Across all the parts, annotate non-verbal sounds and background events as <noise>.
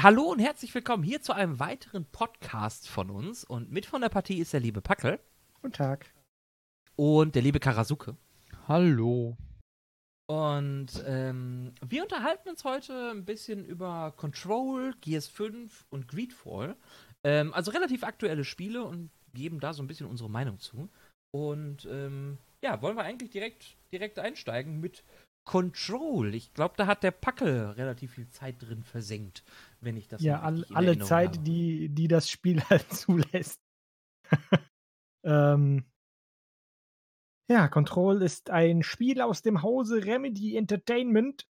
Hallo und herzlich willkommen hier zu einem weiteren Podcast von uns. Und mit von der Partie ist der liebe Packel. Guten Tag. Und der liebe Karasuke. Hallo. Und ähm, wir unterhalten uns heute ein bisschen über Control, Gears 5 und Greedfall. Ähm, also relativ aktuelle Spiele und geben da so ein bisschen unsere Meinung zu. Und ähm, ja, wollen wir eigentlich direkt, direkt einsteigen mit Control. Ich glaube, da hat der Packel relativ viel Zeit drin versenkt, wenn ich das Ja, all, alle Zeit, die, die das Spiel <laughs> halt zulässt. <laughs> ähm, ja, Control ist ein Spiel aus dem Hause Remedy Entertainment.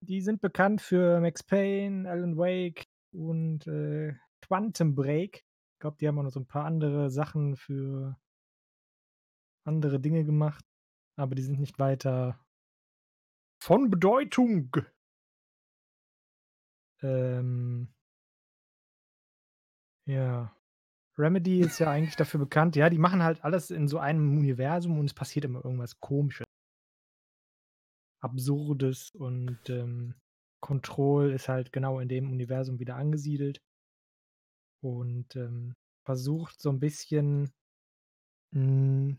Die sind bekannt für Max Payne, Alan Wake und äh, Quantum Break. Ich glaube, die haben auch noch so ein paar andere Sachen für andere Dinge gemacht. Aber die sind nicht weiter von Bedeutung. Ähm, ja. Remedy ist ja eigentlich dafür bekannt, ja, die machen halt alles in so einem Universum und es passiert immer irgendwas Komisches. Absurdes und ähm, Control ist halt genau in dem Universum wieder angesiedelt und ähm, versucht so ein bisschen mh,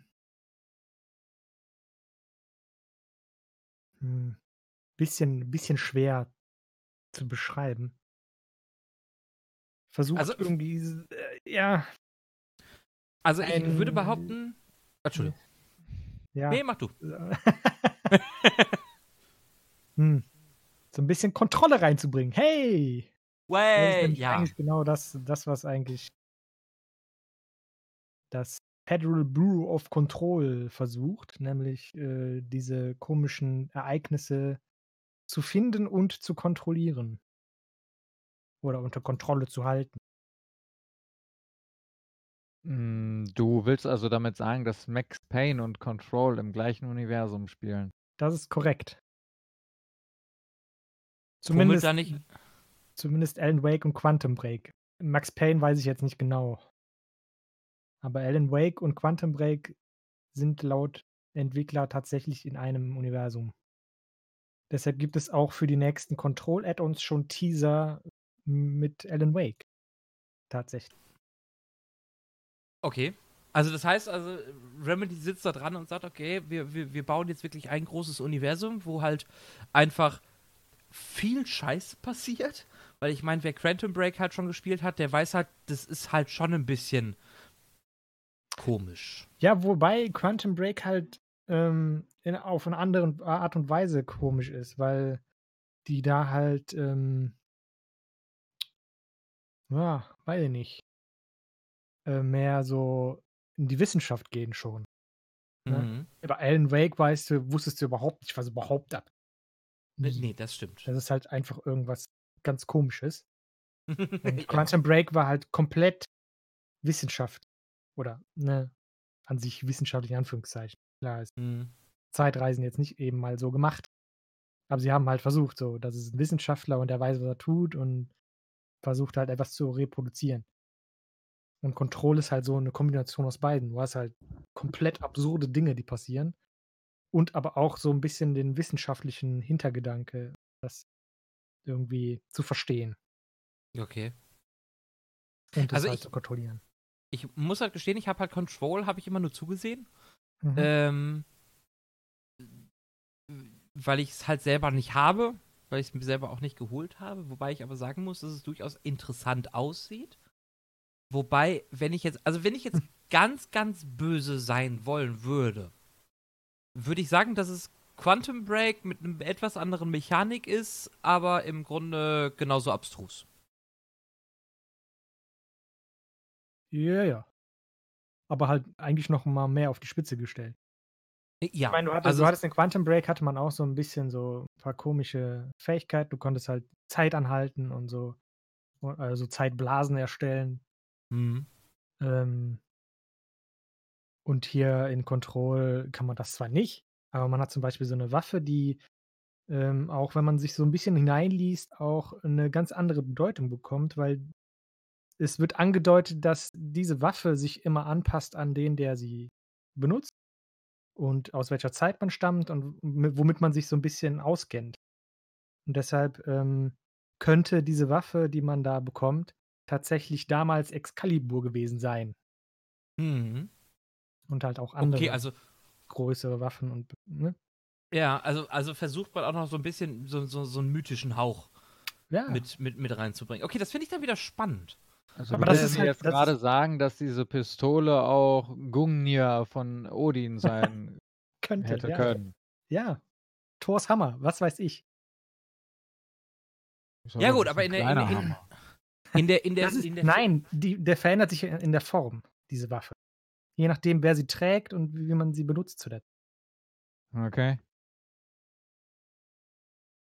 mh, bisschen, bisschen schwer zu beschreiben. Versucht Also- irgendwie, äh, ja, Also ich ein- würde behaupten. Entschuldigung. ja. Nee, mach du. <laughs> hm. So ein bisschen Kontrolle reinzubringen. Hey! Das ist Way, ja. eigentlich genau das, das, was eigentlich das Federal Bureau of Control versucht, nämlich äh, diese komischen Ereignisse zu finden und zu kontrollieren. Oder unter Kontrolle zu halten. Mm, Du willst also damit sagen, dass Max Payne und Control im gleichen Universum spielen? Das ist korrekt. Zumindest, da nicht. zumindest Alan Wake und Quantum Break. Max Payne weiß ich jetzt nicht genau. Aber Alan Wake und Quantum Break sind laut Entwickler tatsächlich in einem Universum. Deshalb gibt es auch für die nächsten Control-Add-ons schon Teaser mit Alan Wake. Tatsächlich. Okay. Also das heißt, also Remedy sitzt da dran und sagt, okay, wir, wir, wir bauen jetzt wirklich ein großes Universum, wo halt einfach viel Scheiß passiert. Weil ich meine, wer Quantum Break halt schon gespielt hat, der weiß halt, das ist halt schon ein bisschen komisch. Ja, wobei Quantum Break halt ähm, in, auf eine andere Art und Weise komisch ist, weil die da halt, ähm, ja, weiß ich nicht, äh, mehr so in die Wissenschaft gehen schon. Ja. Mhm. Bei Alan Wake weißt du, wusstest du überhaupt nicht, was überhaupt ab. Nee, nee, das stimmt. Das ist halt einfach irgendwas ganz Komisches. Und <laughs> Ja. Quantum Break war halt komplett Wissenschaft. Oder, ne, an sich wissenschaftlich in Anführungszeichen. Klar, ist Mhm. Zeitreisen jetzt nicht eben mal so gemacht. Aber sie haben halt versucht, so, das ist ein Wissenschaftler und der weiß, was er tut und versucht halt etwas zu reproduzieren. Und Control ist halt so eine Kombination aus beiden. Du hast halt komplett absurde Dinge, die passieren. Und aber auch so ein bisschen den wissenschaftlichen Hintergedanke, das irgendwie zu verstehen Okay. und das Also halt ich- zu kontrollieren. Ich muss halt gestehen, ich habe halt Control, habe ich immer nur zugesehen. Mhm. Ähm, weil ich es halt selber nicht habe, weil ich es mir selber auch nicht geholt habe. Wobei ich aber sagen muss, dass es durchaus interessant aussieht. Wobei, wenn ich jetzt, also wenn ich jetzt <laughs> ganz, ganz böse sein wollen würde, würde ich sagen, dass es Quantum Break mit einem etwas anderen Mechanik ist, aber im Grunde genauso abstrus. Ja, ja. Aber halt eigentlich noch mal mehr auf die Spitze gestellt. Ja, Ich meine, du hattest, also du hattest in Quantum Break hatte man auch so ein bisschen so ein paar komische Fähigkeiten. Du konntest halt Zeit anhalten und so, also Zeitblasen erstellen. Mhm. Ähm, und hier in Control kann man das zwar nicht, aber man hat zum Beispiel so eine Waffe, die ähm, auch wenn man sich so ein bisschen hineinliest, auch eine ganz andere Bedeutung bekommt, weil es wird angedeutet, dass diese Waffe sich immer anpasst an den, der sie benutzt und aus welcher Zeit man stammt und mi- womit man sich so ein bisschen auskennt. Und deshalb ähm, könnte diese Waffe, die man da bekommt, tatsächlich damals Excalibur gewesen sein. Mhm. Und halt auch andere Okay, also größere Waffen und ne? ja, also, also versucht man auch noch so ein bisschen so, so, so einen mythischen Hauch Ja. mit, mit, mit reinzubringen. Okay, das finde ich dann wieder spannend. Also Aber das ist halt- jetzt das gerade ist- sagen, dass diese Pistole auch Gungnir von Odin sein <laughs> könnte. hätte ja. können. ja. Thors Hammer, was weiß ich. Ist Ja, gut, aber in der- in der- in- Hammer. <laughs> In der, in der, ist, in der nein, die, der verändert sich in der Form, diese Waffe. Je nachdem, wer sie trägt und wie man sie benutzt zuletzt. Okay.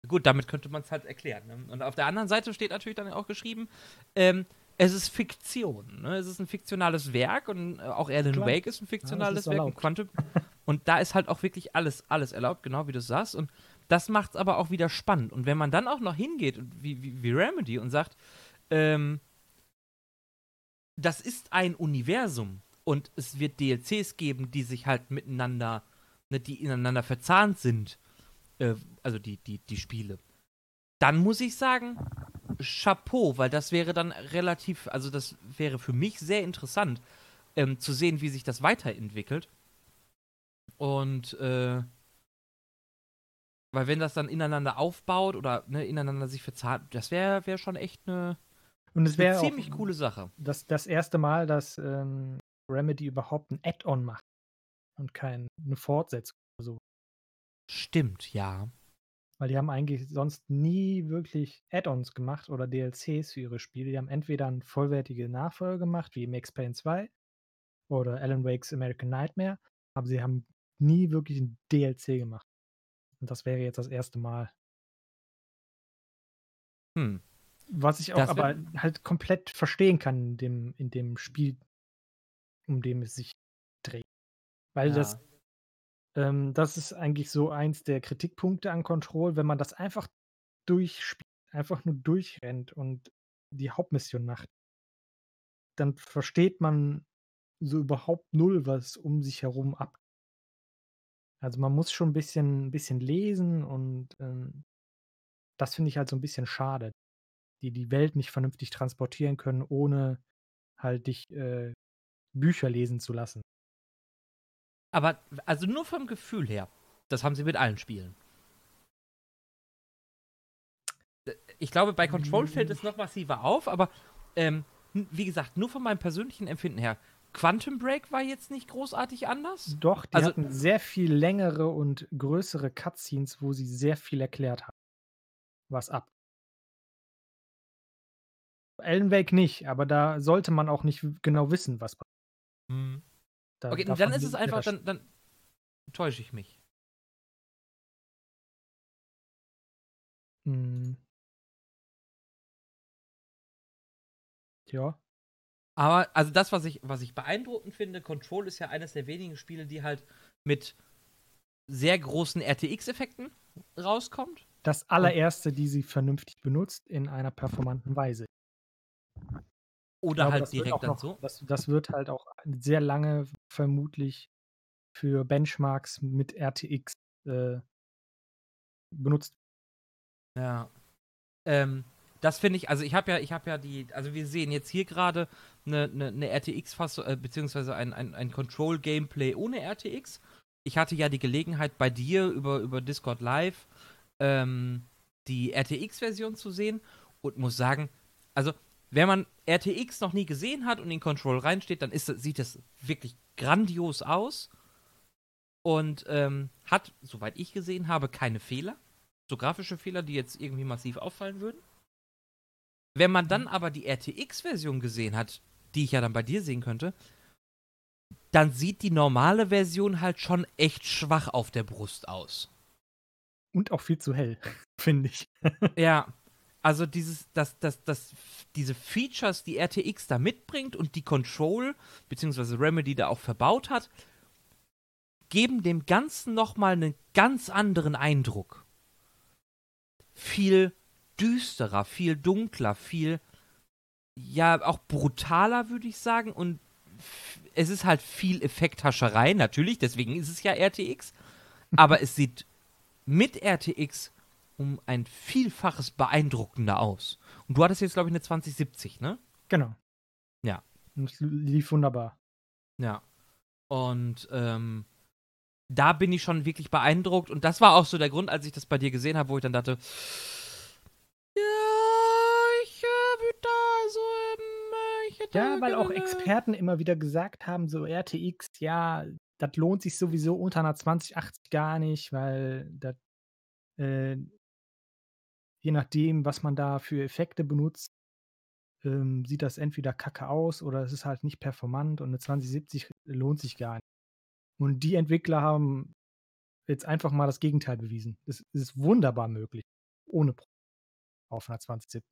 Gut, damit könnte man es halt erklären. Ne? Und auf der anderen Seite steht natürlich dann auch geschrieben, ähm, es ist Fiktion. Ne? Es ist ein fiktionales Werk und äh, auch Alan Klar. Wake ist ein fiktionales ist Werk und. Quantum. Und da ist halt auch wirklich alles, alles erlaubt, genau wie du sagst. Und das macht es aber auch wieder spannend. Und wenn man dann auch noch hingeht, wie, wie, wie Remedy, und sagt, ähm, das ist ein Universum und es wird DLCs geben, die sich halt miteinander, ne, die ineinander verzahnt sind, äh, also die, die, die Spiele, dann muss ich sagen, Chapeau, weil das wäre dann relativ, also das wäre für mich sehr interessant, ähm, zu sehen, wie sich das weiterentwickelt. Und, äh, weil wenn das dann ineinander aufbaut oder ne, ineinander sich verzahnt, das wäre wär schon echt eine, Und es wäre ziemlich auch coole Sache. das, das erste Mal, dass ähm, Remedy überhaupt ein Add-on macht und keine Fortsetzung oder so. Stimmt, ja. Weil die haben eigentlich sonst nie wirklich Add-ons gemacht oder DLCs für ihre Spiele. Die haben entweder eine vollwertige Nachfolge gemacht, wie Max Payne 2 oder Alan Wake's American Nightmare, aber sie haben nie wirklich ein DLC gemacht. Und das wäre jetzt das erste Mal. Hm. Was ich auch Das aber halt komplett verstehen kann in dem, in dem Spiel, um dem es sich dreht. Weil das, Ja. Ähm, das ist eigentlich so eins der Kritikpunkte an Control, wenn man das einfach durchspielt, einfach nur durchrennt und die Hauptmission macht, dann versteht man so überhaupt null, was um sich herum ab. Also man muss schon ein bisschen, ein bisschen lesen und ähm, das finde ich halt so ein bisschen schade, die die Welt nicht vernünftig transportieren können, ohne halt dich äh, Bücher lesen zu lassen. Aber, also nur vom Gefühl her, das haben sie mit allen Spielen. Äh, Ich glaube, bei Control fällt es noch massiver auf, aber ähm, wie gesagt, nur von meinem persönlichen Empfinden her, Quantum Break war jetzt nicht großartig anders. Doch, die Also- hatten sehr viel längere und größere Cutscenes, wo sie sehr viel erklärt haben. Was ab. Alan Wake nicht, aber da sollte man auch nicht genau wissen, was passiert. Da- Okay, dann ist es einfach, dann, dann täusche ich mich. Hm. Ja, Aber, also das, was ich, was ich beeindruckend finde, Control ist ja eines der wenigen Spiele, die halt mit sehr großen RTX-Effekten rauskommt. das allererste, die sie vernünftig benutzt, in einer performanten Weise. Oder glaube, halt direkt dann noch, so. Das, das wird halt auch sehr lange vermutlich für Benchmarks mit RTX äh, benutzt. Ja. Ähm, das finde ich, also ich habe ja, ich habe ja die, also wir sehen jetzt hier gerade eine, eine, eine RTX-Fassung, äh, beziehungsweise ein, ein, ein Control-Gameplay ohne RTX. Ich hatte ja die Gelegenheit bei dir über, über Discord Live ähm, die RTX-Version zu sehen und muss sagen, also wenn man RTX noch nie gesehen hat und in Control reinsteht, dann ist, sieht das wirklich grandios aus und ähm, hat, soweit ich gesehen habe, keine Fehler so grafische Fehler, die jetzt irgendwie massiv auffallen würden. Wenn man dann aber die RTX-Version gesehen hat, die ich ja dann bei dir sehen könnte, dann sieht die normale Version halt schon echt schwach auf der Brust aus. Und auch viel zu hell, <laughs> finde ich. Ja, also dieses, das, das, das, diese Features, die RTX da mitbringt und die Control, beziehungsweise Remedy da auch verbaut hat, geben dem Ganzen nochmal einen ganz anderen Eindruck. Viel düsterer, viel dunkler, viel, ja, auch brutaler, würde ich sagen. Und es ist halt viel Effekthascherei, natürlich, deswegen ist es ja RTX. Aber es sieht mit RTX um ein Vielfaches beeindruckender aus. Und du hattest jetzt, glaube ich, eine 2070, ne? Genau. Ja. Und es lief wunderbar. Ja. Und ähm, da bin ich schon wirklich beeindruckt. Und das war auch so der Grund, als ich das bei dir gesehen habe, wo ich dann dachte, ja, ich äh, würde da so, ähm, äh, ich hätte Ja, weil auch Experten immer wieder gesagt haben, so RTX, ja, das lohnt sich sowieso unter einer 2080 gar nicht, weil das, äh, je nachdem, was man da für Effekte benutzt, ähm, sieht das entweder kacke aus oder es ist halt nicht performant und eine 2070 lohnt sich gar nicht. Und die Entwickler haben jetzt einfach mal das Gegenteil bewiesen. Es ist wunderbar möglich, ohne Probleme auf einer 2070.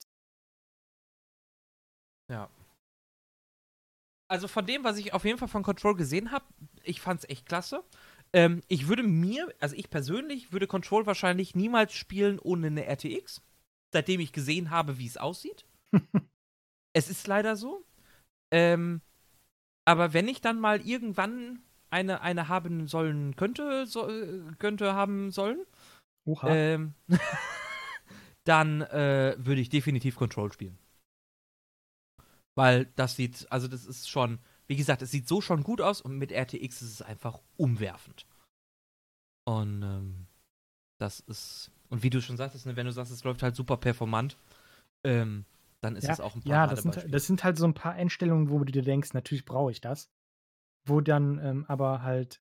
Ja. Also von dem, was ich auf jeden Fall von Control gesehen habe, ich fand's echt klasse. Ähm, ich würde mir, also ich persönlich, würde Control wahrscheinlich niemals spielen ohne eine RTX, seitdem ich gesehen habe, wie es aussieht. <laughs> es ist leider so. Ähm, aber wenn ich dann mal irgendwann eine, eine haben sollen könnte, so, äh, könnte haben sollen, ähm, <laughs> dann äh, würde ich definitiv Control spielen. Weil das sieht, also das ist schon, wie gesagt, es sieht so schon gut aus und mit RTX ist es einfach umwerfend. Und ähm, das ist, und wie du schon sagtest, ne, wenn du sagst, es läuft halt super performant, ähm, dann ist Ja, es auch ein paar Ja, das sind, das sind halt so ein paar Einstellungen, wo du dir denkst, natürlich brauche ich das. Wo dann ähm, aber halt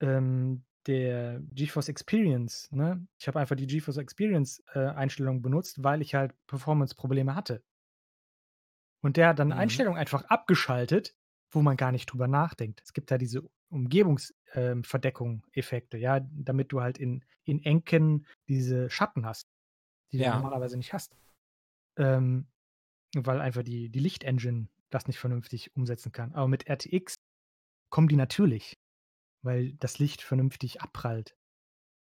ähm, der GeForce Experience, ne? Ich habe einfach die GeForce Experience äh, Einstellung benutzt, weil ich halt Performance-Probleme hatte. Und der hat dann Mhm. Einstellungen einfach abgeschaltet, wo man gar nicht drüber nachdenkt. Es gibt da diese Umgebungsverdeckung-Effekte, ja, damit du halt in, in Enken diese Schatten hast, die du Ja. normalerweise nicht hast. Ähm, weil einfach die, die Lichtengine das nicht vernünftig umsetzen kann. Aber mit RTX kommen die natürlich, weil das Licht vernünftig abprallt.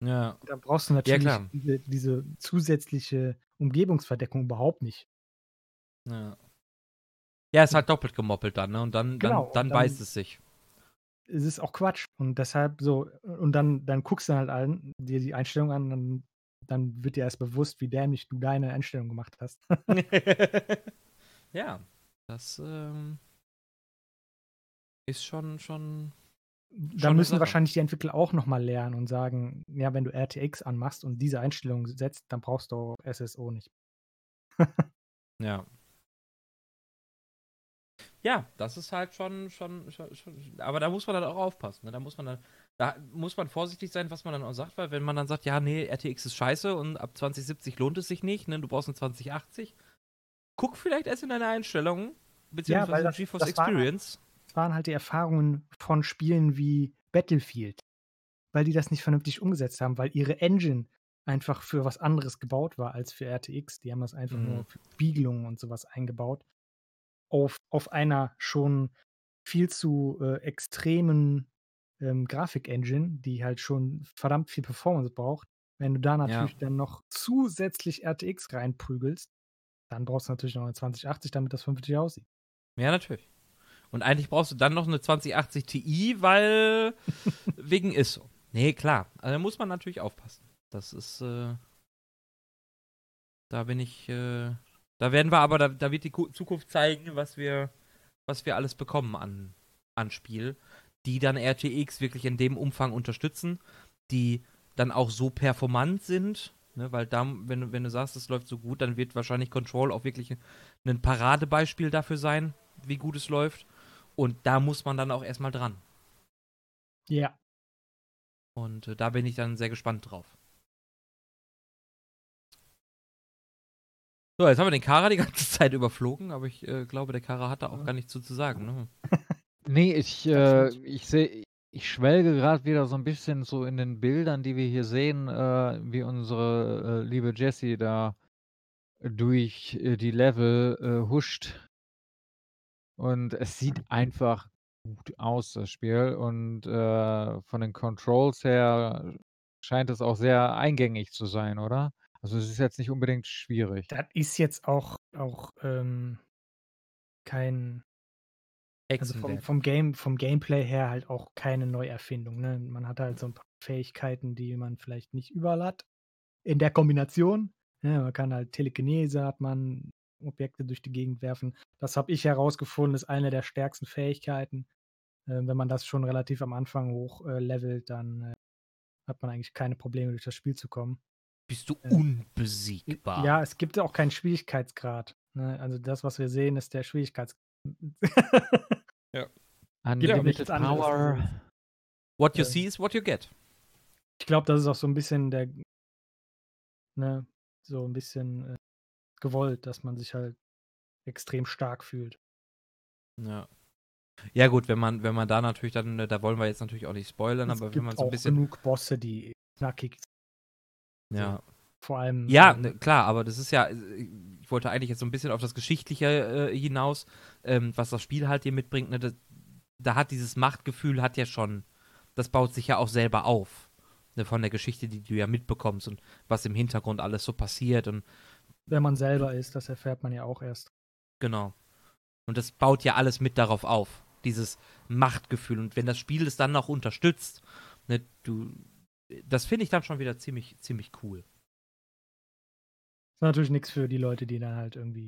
Ja. Da brauchst du natürlich klar. diese, diese zusätzliche Umgebungsverdeckung überhaupt nicht. Ja. Ja, ist halt doppelt gemoppelt dann, ne? Und dann, Genau, dann, dann, dann- beißt es sich. Es ist auch Quatsch. Und deshalb so, und dann, dann guckst du halt an, dir die Einstellung an, dann, dann wird dir erst bewusst, wie dämlich du deine Einstellung gemacht hast. <laughs> <laughs> ja, das ähm, ist schon, schon. Da müssen Sache. wahrscheinlich die Entwickler auch nochmal lernen und sagen, ja, wenn du RTX anmachst und diese Einstellung setzt, dann brauchst du auch SSO nicht. <laughs> Ja. Ja, das ist halt schon, schon, schon, schon, aber da muss man dann auch aufpassen. Ne? Da muss man dann, da muss man vorsichtig sein, was man dann auch sagt, weil wenn man dann sagt, ja, nee, RTX ist scheiße und ab 2070 lohnt es sich nicht, ne? Du brauchst eine 2080. Guck vielleicht erst in deine Einstellungen, beziehungsweise weil in das- GeForce das war- Experience. Das waren halt die Erfahrungen von Spielen wie Battlefield, weil die das nicht vernünftig umgesetzt haben, weil ihre Engine einfach für was anderes gebaut war als für RTX. Die haben das einfach Mhm. nur für Spiegelungen und sowas eingebaut. Auf, auf einer schon viel zu äh, extremen ähm, Grafik-Engine, die halt schon verdammt viel Performance braucht. Wenn du da natürlich dann noch zusätzlich RTX reinprügelst, dann brauchst du natürlich noch eine 2080, damit das vernünftig aussieht. Ja, natürlich. Und eigentlich brauchst du dann noch eine 2080 Ti, weil <laughs> wegen ISO. Nee, klar. Also da muss man natürlich aufpassen. Das ist, äh, da bin ich, äh, da werden wir aber, da, da wird die Ku- Zukunft zeigen, was wir, was wir alles bekommen an, an Spiel, die dann RTX wirklich in dem Umfang unterstützen, die dann auch so performant sind, ne, weil da, wenn du, wenn du sagst, es läuft so gut, dann wird wahrscheinlich Control auch wirklich ein Paradebeispiel dafür sein, wie gut es läuft. Und da muss man dann auch erstmal dran. Ja. Und äh, da bin ich dann sehr gespannt drauf. So, jetzt haben wir den Kara die ganze <laughs> Zeit überflogen, aber ich äh, glaube, der Kara hat da auch gar nichts zu, zu sagen. Ne? <laughs> Nee, ich, äh, ich sehe, ich schwelge gerade wieder so ein bisschen so in den Bildern, die wir hier sehen, äh, wie unsere äh, liebe Jessie da durch äh, die Level äh, huscht. Und es sieht einfach gut aus, das Spiel. Und äh, von den Controls her scheint es auch sehr eingängig zu sein, oder? Also es ist jetzt nicht unbedingt schwierig. Das ist jetzt auch, auch ähm, kein, also vom, vom, Game, vom Gameplay her halt auch keine Neuerfindung. Ne? Man hat halt so ein paar Fähigkeiten, die man vielleicht nicht überall hat. in der Kombination. Ja, man kann halt Telekinese, hat man Objekte durch die Gegend werfen. Das habe ich herausgefunden, ist eine der stärksten Fähigkeiten. Äh, wenn man das schon relativ am Anfang hoch äh, levelt, dann äh, hat man eigentlich keine Probleme, durch das Spiel zu kommen. Bist du unbesiegbar. Ja, es gibt auch keinen Schwierigkeitsgrad. Ne? Also das, was wir sehen, ist der Schwierigkeitsgrad. <laughs> Unlimited nichts anderes Power. als What you see is what you get. Ich glaube, das ist auch so ein bisschen der, ne, so ein bisschen äh, gewollt, dass man sich halt extrem stark fühlt. Ja. Ja, gut, wenn man, wenn man da natürlich dann, äh, da wollen wir jetzt natürlich auch nicht spoilern, es aber gibt wenn man so ein auch bisschen. genug Bosse, die knackig Ja. Vor allem. Ja, ähm, klar, aber das ist ja, äh, ich wollte eigentlich jetzt so ein bisschen auf das Geschichtliche äh, hinaus, ähm, was das Spiel halt dir mitbringt. Ne, das, da hat dieses Machtgefühl, hat ja schon, das baut sich ja auch selber auf. Ne, von der Geschichte, die du ja mitbekommst und was im Hintergrund alles so passiert und wenn man selber ist, das erfährt man ja auch erst. genau. Und das baut ja alles mit darauf auf, dieses Machtgefühl. Und wenn das Spiel es dann noch unterstützt, ne, du, das finde ich dann schon wieder ziemlich, ziemlich cool. Ist natürlich nichts für die Leute, die dann halt irgendwie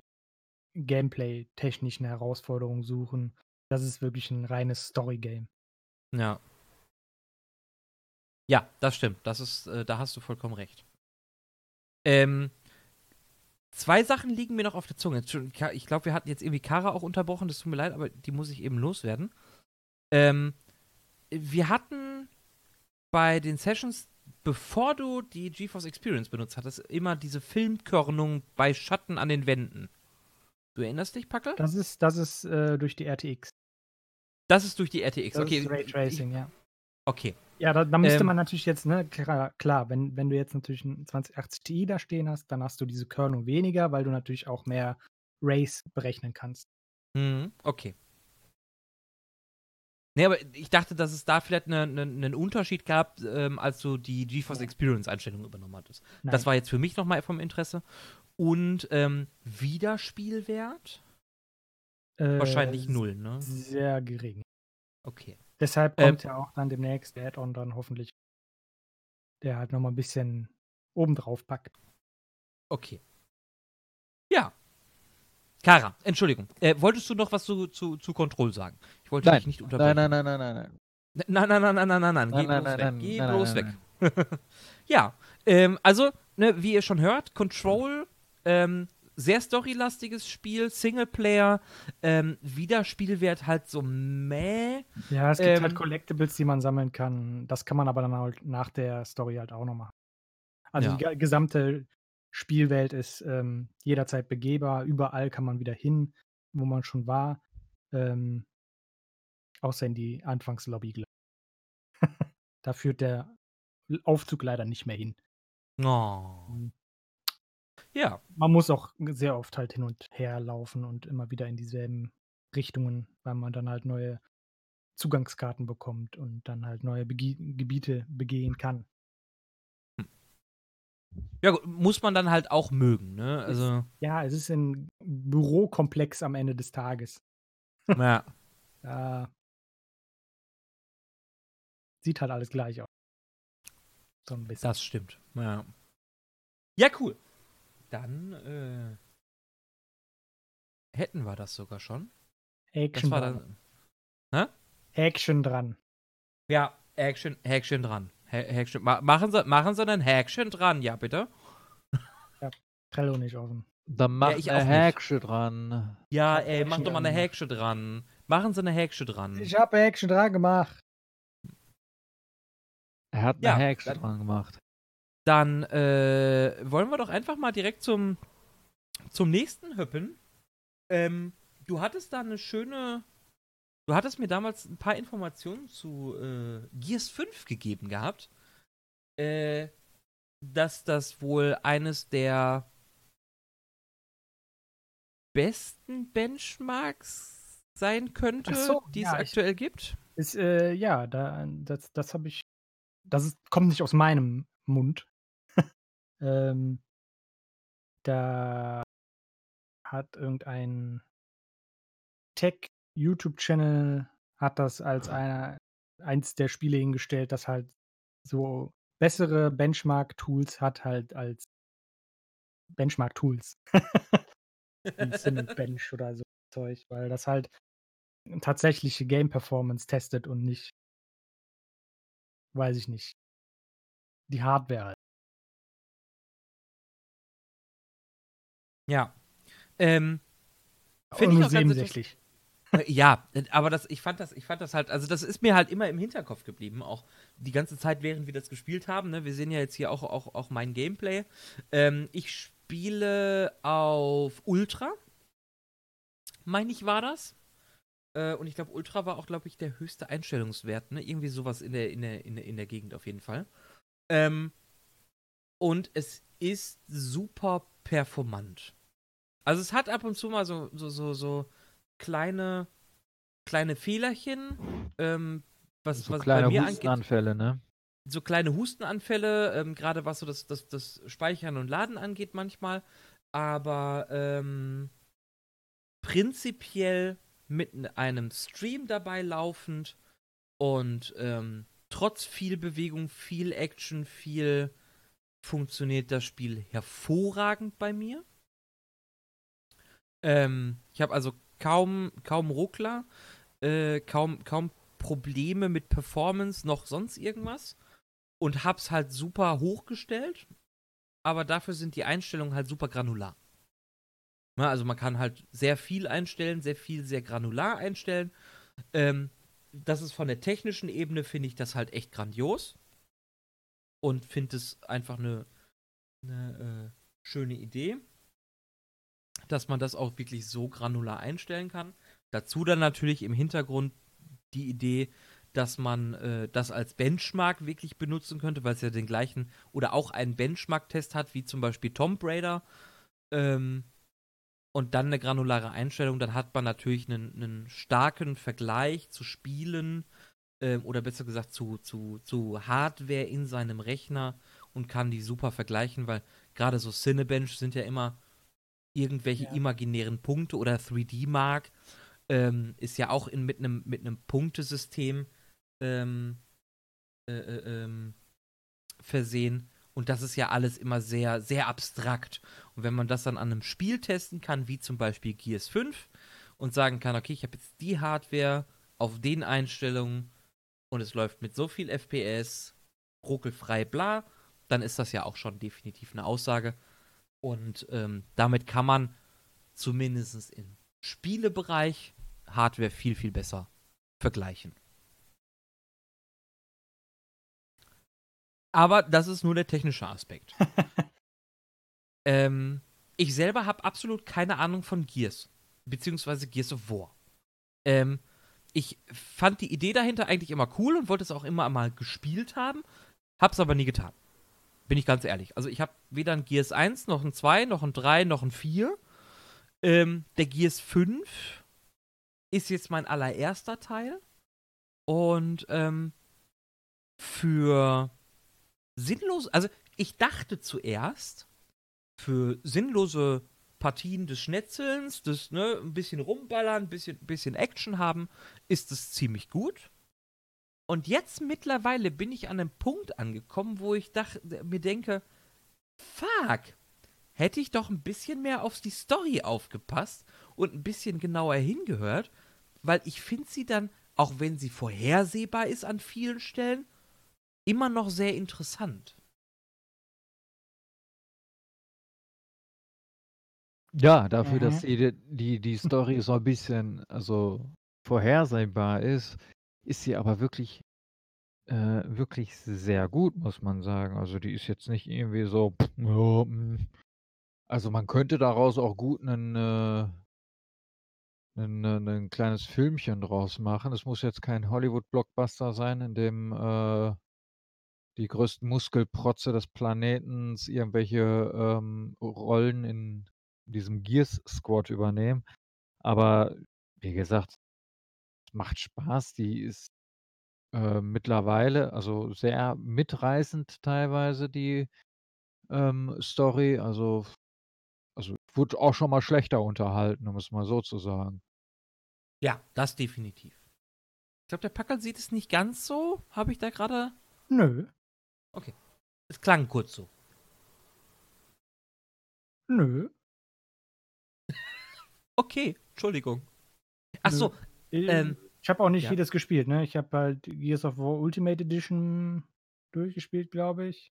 Gameplay-technischen Herausforderungen suchen. Das ist wirklich ein reines Story-Game. Ja. Ja, das stimmt. Das ist, äh, da hast du vollkommen recht. Ähm, zwei Sachen liegen mir noch auf der Zunge. Ich glaube, wir hatten jetzt irgendwie Kara auch unterbrochen. Das tut mir leid, aber die muss ich eben loswerden. Ähm, wir hatten bei den Sessions, bevor du die GeForce Experience benutzt hattest, immer diese Filmkörnung bei Schatten an den Wänden. Du erinnerst dich, Packel? Das ist, das ist äh, durch die RTX. Das ist durch die RTX. Das okay. ist Raytracing, ja. Ich, okay. Ja, da, da müsste Ähm, man natürlich jetzt, ne, klar, klar wenn, wenn du jetzt natürlich ein 2080 Ti da stehen hast, dann hast du diese Körnung weniger, weil du natürlich auch mehr Rays berechnen kannst. Mhm, okay. Nee, aber ich dachte, dass es da vielleicht ne- ne- einen Unterschied gab, ähm, als du die GeForce Experience Einstellung übernommen hattest. Nein. Das war jetzt für mich nochmal vom Interesse. Und ähm, Wiederspielwert? äh, Wahrscheinlich null, ne? Sehr gering. Okay. Deshalb Ähm, kommt ja auch dann demnächst der Add-on dann hoffentlich, der halt nochmal ein bisschen obendrauf packt. Okay. Ja. Kara, Entschuldigung. Äh, wolltest du noch was zu, zu, zu Control sagen? Ich wollte Nein. dich nicht unterbrechen. Nein, nein, nein, nein, nein, nein. Nein, nein, nein, nein, nein, nein, nein. Geh Nein, nein, bloß nein, weg. nein, Geh nein, bloß nein, weg. <laughs> ja, ähm, also, ne, wie ihr schon hört, Control, ähm, sehr storylastiges Spiel, Singleplayer, ähm, Wiederspielwert halt so meh. Ja, es gibt halt Ähm, Collectibles, die man sammeln kann. Das kann man aber dann halt nach der Story halt auch noch machen. Also Ja. die ge- gesamte Spielwelt ist ähm, jederzeit begehbar. Überall kann man wieder hin, wo man schon war. Ähm, außer in die Anfangslobby. <laughs> da führt der Aufzug leider nicht mehr hin. Oh. Mhm. Ja, Man muss auch sehr oft halt hin und her laufen und immer wieder in dieselben Richtungen, weil man dann halt neue Zugangskarten bekommt und dann halt neue Bege Gebiete begehen kann. ja gut, muss man dann halt auch mögen, ne? Also, Ja, es ist ein Bürokomplex am Ende des Tages. ja. <laughs> Da sieht halt alles gleich aus. So ein bisschen. Das stimmt. Ja. Ja, cool. Dann äh, hätten wir das sogar schon. Action war dran. dann. Action dran. Ja, Action, Häkchen dran. Häkchen. Ma machen, Sie, machen Sie einen Häkchen dran, ja, bitte. Trello nicht offen. Da macht ich auch eine. Häkchen dran. Ja, ey, mach Häkchen doch mal eine. Häkchen dran. Machen Sie eine Häkchen dran. Ich habe Action dran gemacht. Er hat eine Ja, Häkchen dann- dran gemacht. Dann äh, wollen wir doch einfach mal direkt zum, zum nächsten hüppen. Ähm, du hattest da eine schöne. Du hattest mir damals ein paar Informationen zu äh, Gears 5 gegeben gehabt. Äh, dass das wohl eines der besten Benchmarks sein könnte, so, die es ja, ich- aktuell gibt. Ist, äh, ja, da, das, das habe ich. Das ist, kommt nicht aus meinem Mund. <laughs> ähm, da hat irgendein Tech-YouTube-Channel hat das als einer, eins der Spiele hingestellt, das halt so bessere Benchmark-Tools hat halt als Benchmark-Tools. <laughs> Cinebench <laughs> oder so Zeug, weil das halt tatsächliche Game-Performance testet und nicht weiß ich nicht, die Hardware halt. Ja. Ähm, Finde ich auch ganz interessant. Äh, Ja, äh, aber das, ich fand das, ich fand das halt, also das ist mir halt immer im Hinterkopf geblieben, auch die ganze Zeit, während wir das gespielt haben. Ne? Wir sehen ja jetzt hier auch, auch, auch mein Gameplay. Ähm, ich spiele auf Ultra, meine ich, war das. Äh, und ich glaube, Ultra war auch, glaube ich, der höchste Einstellungswert, ne? Irgendwie sowas in der, in der, in der, in der Gegend auf jeden Fall. Ähm, und es ist super performant. Also es hat ab und zu mal so, so, so, so kleine, kleine Fehlerchen, ähm, was, So was kleine bei mir angeht. Hustenanfälle, ne? So kleine Hustenanfälle, ähm, gerade was so das, das, das Speichern und Laden angeht manchmal. Aber ähm, prinzipiell mit einem Stream dabei laufend und ähm, trotz viel Bewegung, viel Action, viel funktioniert das Spiel hervorragend bei mir. Ähm, ich habe also kaum, kaum Ruckler, äh, kaum, kaum Probleme mit Performance, noch sonst irgendwas. Und hab's halt super hochgestellt. Aber dafür sind die Einstellungen halt super granular. Na, also man kann halt sehr viel einstellen, sehr viel, sehr granular einstellen. Ähm, das ist von der technischen Ebene, finde ich das halt echt grandios. Und finde es einfach eine, eine äh, schöne Idee, dass man das auch wirklich so granular einstellen kann. Dazu dann natürlich im Hintergrund die Idee, dass man äh, das als Benchmark wirklich benutzen könnte, weil es ja den gleichen oder auch einen Benchmark-Test hat, wie zum Beispiel Tomb Raider. Ähm, und dann eine granulare Einstellung, dann hat man natürlich einen, einen starken Vergleich zu Spielen ähm, oder besser gesagt zu, zu, zu Hardware in seinem Rechner und kann die super vergleichen, weil gerade so Cinebench sind ja immer irgendwelche Ja. imaginären Punkte oder 3D-Mark ähm, ist ja auch in, mit einem mit einem Punktesystem ähm, äh, äh, ähm, versehen. Und das ist ja alles immer sehr, sehr abstrakt. Und wenn man das dann an einem Spiel testen kann, wie zum Beispiel Gears 5, und sagen kann, okay, ich habe jetzt die Hardware auf den Einstellungen und es läuft mit so viel FPS, ruckelfrei, bla, dann ist das ja auch schon definitiv eine Aussage. Und ähm, damit kann man zumindest im Spielebereich Hardware viel, viel besser vergleichen. Aber das ist nur der technische Aspekt. <laughs> ähm, ich selber habe absolut keine Ahnung von Gears, beziehungsweise Gears of War. Ähm, ich fand die Idee dahinter eigentlich immer cool und wollte es auch immer mal gespielt haben, hab's aber nie getan. Bin ich ganz ehrlich. Also ich habe weder ein Gears 1, noch ein 2, noch ein 3, noch ein 4. Ähm, der Gears 5 ist jetzt mein allererster Teil. Und ähm, für sinnlos, also ich dachte zuerst, für sinnlose Partien des Schnetzelns, des, ne, ein bisschen rumballern, ein bisschen, bisschen Action haben, ist es ziemlich gut. Und jetzt mittlerweile bin ich an einem Punkt angekommen, wo ich dach, mir denke, fuck, hätte ich doch ein bisschen mehr auf die Story aufgepasst und ein bisschen genauer hingehört, weil ich finde sie dann, auch wenn sie vorhersehbar ist an vielen Stellen, immer noch sehr interessant. Ja, dafür, Mhm. dass die, die, die Story so ein bisschen also vorhersehbar ist, ist sie aber wirklich, äh, wirklich sehr gut, muss man sagen. Also die ist jetzt nicht irgendwie so, ja, hm. also man könnte daraus auch gut einen, äh, ein, ein, ein kleines Filmchen draus machen. Es muss jetzt kein Hollywood-Blockbuster sein, in dem äh, die größten Muskelprotze des Planetens irgendwelche ähm, Rollen in diesem Gears Squad übernehmen. Aber wie gesagt, es macht Spaß. Die ist äh, mittlerweile also sehr mitreißend teilweise die ähm, Story. Also, also wurde auch schon mal schlechter unterhalten, um es mal so zu sagen. Ja, das definitiv. Ich glaube, der Packerl sieht es nicht ganz so. Habe ich da gerade. Nö. Okay. Es klang kurz so. Nö. Okay, Entschuldigung. Ach so, Äh, Ähm, ich habe auch nicht ja. jedes gespielt, ne? Ich habe halt Gears of War Ultimate Edition durchgespielt, glaube ich.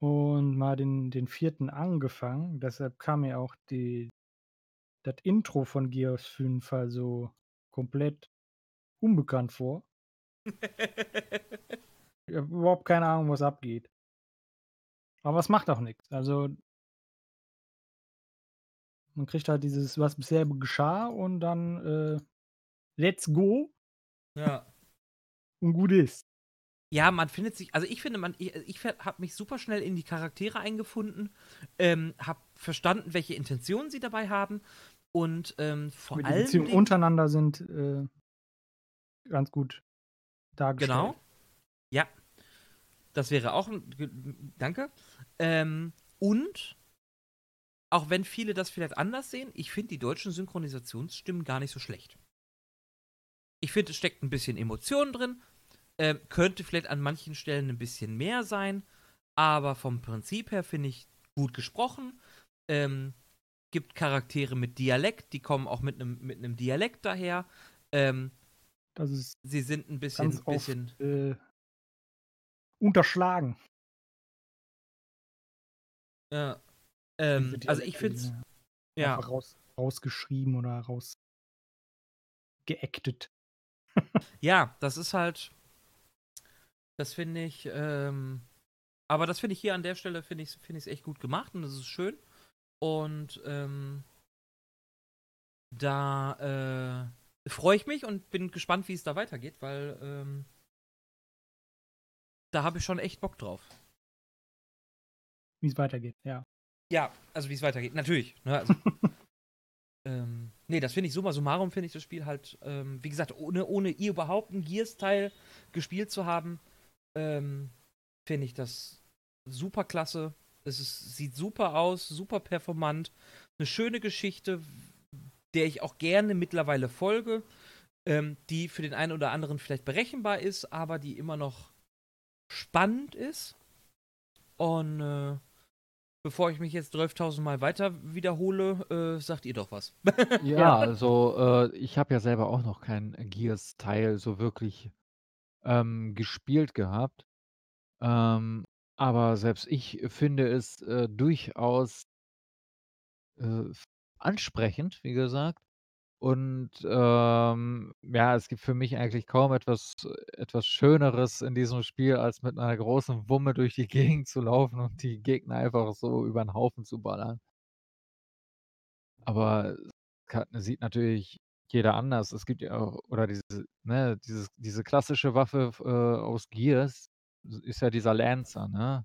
Und mal den, den vierten angefangen. Deshalb kam mir auch die, das Intro von Gears 5 also komplett unbekannt vor. <laughs> Ich habe überhaupt keine Ahnung, was abgeht. Aber es macht auch nichts. Also man kriegt halt dieses, was bisher geschah und dann äh, let's go ja. und gut ist. Ja, man findet sich, also ich finde, man, ich, ich habe mich super schnell in die Charaktere eingefunden, ähm, habe verstanden, welche Intentionen sie dabei haben und ähm, vor Wie die allem. Beziehungen untereinander sind äh, ganz gut dargestellt. Genau. Ja. Das wäre auch ein. Danke. Ähm, und, auch wenn viele das vielleicht anders sehen, ich finde die deutschen Synchronisationsstimmen gar nicht so schlecht. Ich finde, es steckt ein bisschen Emotion drin. Ähm, könnte vielleicht an manchen Stellen ein bisschen mehr sein. Aber vom Prinzip her finde ich gut gesprochen. Ähm, gibt Charaktere mit Dialekt, die kommen auch mit einem mit einem Dialekt daher. Ähm, Das ist sie sind ein bisschen, ganz oft bisschen äh, unterschlagen. Ja. Ähm, also ich finde es, die ja, raus, rausgeschrieben oder raus geactet. <laughs> ja, das ist halt, das finde ich, ähm, aber das finde ich hier an der Stelle, finde ich es find echt gut gemacht und das ist schön. Und ähm, da äh, freue ich mich und bin gespannt, wie es da weitergeht, weil ähm, da habe ich schon echt Bock drauf. Wie es weitergeht, ja. Ja, also wie es weitergeht, natürlich. Ne, also, <laughs> ähm, nee, das finde ich summa summarum, finde ich das Spiel halt, ähm, wie gesagt, ohne, ohne ihr überhaupt einen Gears-Teil gespielt zu haben, ähm, finde ich das super klasse. Es ist, sieht super aus, super performant, eine schöne Geschichte, der ich auch gerne mittlerweile folge, ähm, die für den einen oder anderen vielleicht berechenbar ist, aber die immer noch spannend ist. Und äh, bevor ich mich jetzt 12.000 Mal weiter wiederhole, äh, sagt ihr doch was. <laughs> Ja, Ja. also äh, ich habe ja selber auch noch keinen Gears-Teil so wirklich ähm, gespielt gehabt. Ähm, aber selbst ich finde es äh, durchaus äh, ansprechend, wie gesagt. Und ähm, ja, es gibt für mich eigentlich kaum etwas, etwas Schöneres in diesem Spiel, als mit einer großen Wumme durch die <laughs> Gegend zu laufen und die Gegner einfach so über den Haufen zu ballern. Aber sieht natürlich jeder anders. Es gibt ja auch, oder diese, ne, dieses, diese klassische Waffe äh, aus Gears ist ja dieser Lancer, ne?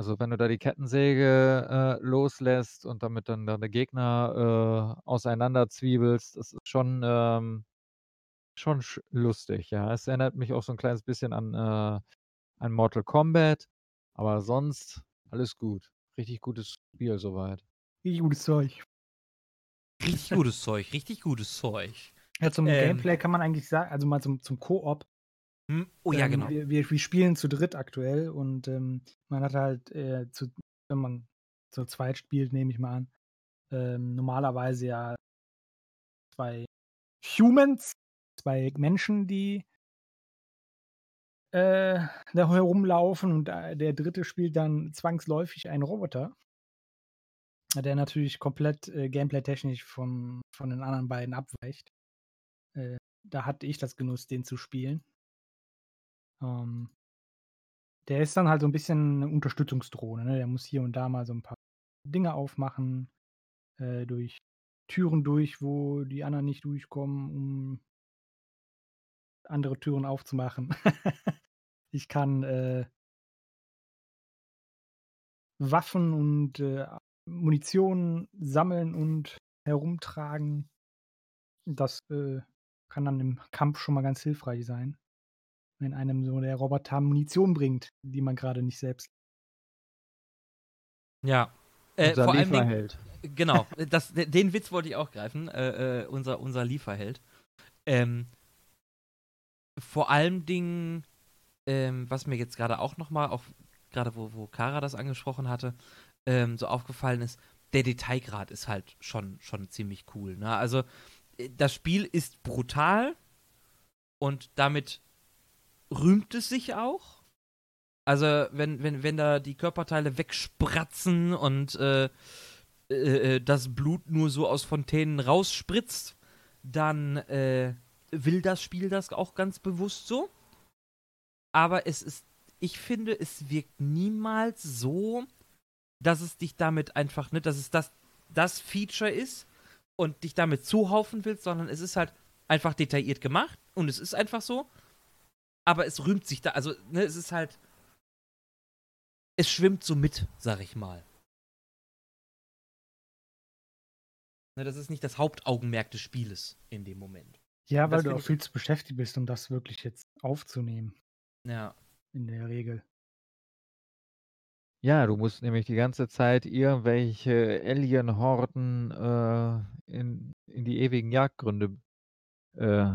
Also wenn du da die Kettensäge äh, loslässt und damit dann deine Gegner äh, auseinanderzwiebelst, das ist schon, ähm, schon sch- lustig, ja. Es erinnert mich auch so ein kleines bisschen an, äh, an Mortal Kombat, aber sonst alles gut. Richtig gutes Spiel soweit. Richtig gutes Zeug. Richtig gutes Zeug, richtig gutes Zeug. Ja, zum Ähm. Gameplay kann man eigentlich sagen, also mal zum, zum Koop. Hm? Oh ja, ähm, genau. Wir, wir, wir spielen zu dritt aktuell und ähm, man hat halt, äh, zu, wenn man zu zweit spielt, nehme ich mal an, ähm, normalerweise ja zwei Humans, zwei Menschen, die äh, da herumlaufen und äh, der dritte spielt dann zwangsläufig einen Roboter, der natürlich komplett äh, gameplay-technisch von, von den anderen beiden abweicht. Äh, da hatte ich das Genuss, den zu spielen. Ähm, der ist dann halt so ein bisschen eine Unterstützungsdrohne. Ne? Der muss hier und da mal so ein paar Dinge aufmachen, äh, durch Türen durch, wo die anderen nicht durchkommen, um andere Türen aufzumachen. <laughs> ich kann äh, Waffen und äh, Munition sammeln und herumtragen. Das äh, kann dann im Kampf schon mal ganz hilfreich sein, wenn einem so der Roboter Munition bringt, die man gerade nicht selbst. Ja. Äh, Unser vor allem Dingen, Lieferheld. genau, <laughs> das, de- den Witz wollte ich auch greifen, äh, äh, unser, unser Lieferheld. Ähm, vor allem Dingen, ähm, was mir jetzt gerade auch nochmal auf gerade wo, wo Kara das angesprochen hatte, ähm, so aufgefallen ist, der Detailgrad ist halt schon, schon ziemlich cool. Ne? Also äh, das Spiel ist brutal und damit rühmt es sich auch. Also wenn, wenn, wenn da die Körperteile wegspratzen und äh, äh, äh das Blut nur so aus Fontänen rausspritzt, dann äh, will das Spiel das auch ganz bewusst so. Aber es ist, ich finde, es wirkt niemals so, dass es dich damit einfach, ne, dass es das, das Feature ist und dich damit zuhaufen willst, sondern es ist halt einfach detailliert gemacht und es ist einfach so. Aber es rühmt sich da, also, ne, es ist halt. Es schwimmt so mit, sag ich mal. Ne, das ist nicht das Hauptaugenmerk des Spieles in dem Moment. Ja, weil du auch viel zu beschäftigt bist, um das wirklich jetzt aufzunehmen. Ja. In der Regel. Ja, du musst nämlich die ganze Zeit irgendwelche Alien-Horden äh, in, in die ewigen Jagdgründe äh,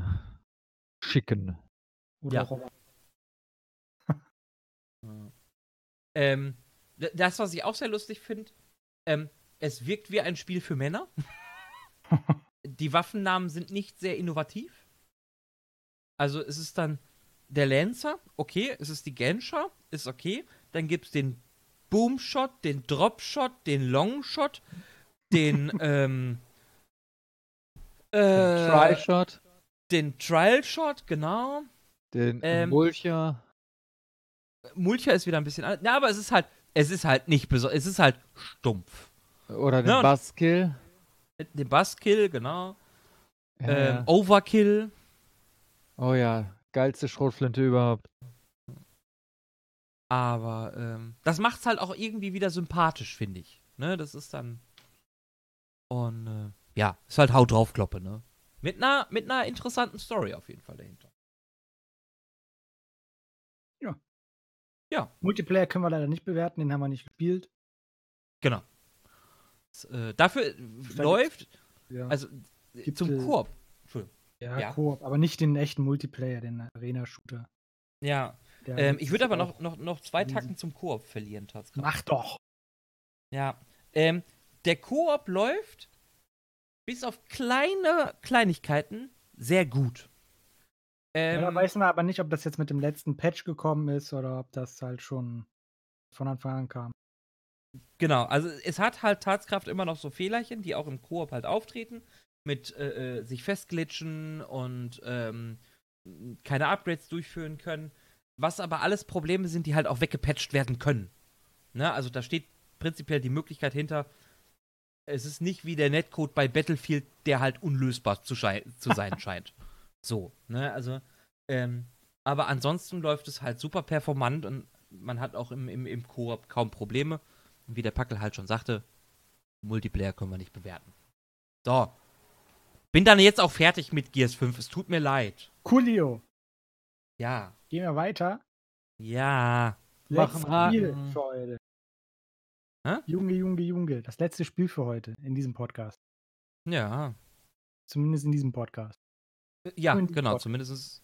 schicken. Oder Ja. Roboter. <laughs> Ähm, das, was ich auch sehr lustig finde, ähm, es wirkt wie ein Spiel für Männer. <laughs> Die Waffennamen sind nicht sehr innovativ. Also es ist dann der Lancer, okay, es ist die Genscher, ist okay. Dann gibt es den Boomshot, den Dropshot, den Longshot, den, <laughs> ähm, äh, Tri-Shot, den Trial-Shot, genau. Den ähm, Mulcher. Mulcher ist wieder ein bisschen anders. Ja, aber es ist halt, es ist halt nicht besonders, es ist halt stumpf. Oder den Ja, Buzzkill. Den Buzzkill, genau. Ja, Ähm, ja. Overkill. Oh ja, geilste Schrotflinte überhaupt. Aber ähm, das macht's halt auch irgendwie wieder sympathisch, finde ich. Ne, das ist dann. Und äh, ja, ist halt Haut drauf, Kloppe, ne? Mit einer, mit einer interessanten Story auf jeden Fall dahinter. Multiplayer können wir leider nicht bewerten, den haben wir nicht gespielt. Genau. Das, äh, dafür äh, läuft, Ja, also äh, Gibt, zum Koop. Ja, ja. Koop, aber nicht den echten Multiplayer, den Arena-Shooter. Ja, ähm, ich würde aber noch, noch, noch zwei riesig- Tacken zum Koop verlieren, tatsächlich. Mach doch! Ja. Ähm, der Koop läuft bis auf kleine Kleinigkeiten sehr gut. Ähm, ja, da weiß man aber nicht, ob das jetzt mit dem letzten Patch gekommen ist oder ob das halt schon von Anfang an kam. genau, also es hat halt Tatskraft immer noch so Fehlerchen, die auch im Koop halt auftreten, mit äh, äh, sich festglitschen und ähm, keine Upgrades durchführen können. Was aber alles Probleme sind, die halt auch weggepatcht werden können. Ne? Also da steht prinzipiell die Möglichkeit hinter, es ist nicht wie der Netcode bei Battlefield, der halt unlösbar zu, zu sein <laughs> scheint. So, ne, also, ähm, aber ansonsten läuft es halt super performant und man hat auch im, im, im Koop kaum Probleme. Und wie der Packel halt schon sagte, Multiplayer können wir nicht bewerten. So. Bin dann jetzt auch fertig mit Gears 5. Es tut mir leid. Coolio! Ja. Gehen wir weiter. Ja. Letztes Spiel Haken. für heute. Hä? Junge, Junge, Junge. Das letzte Spiel für heute in diesem Podcast. Ja. Zumindest in diesem Podcast. Ja, genau. Pod- Zumindest,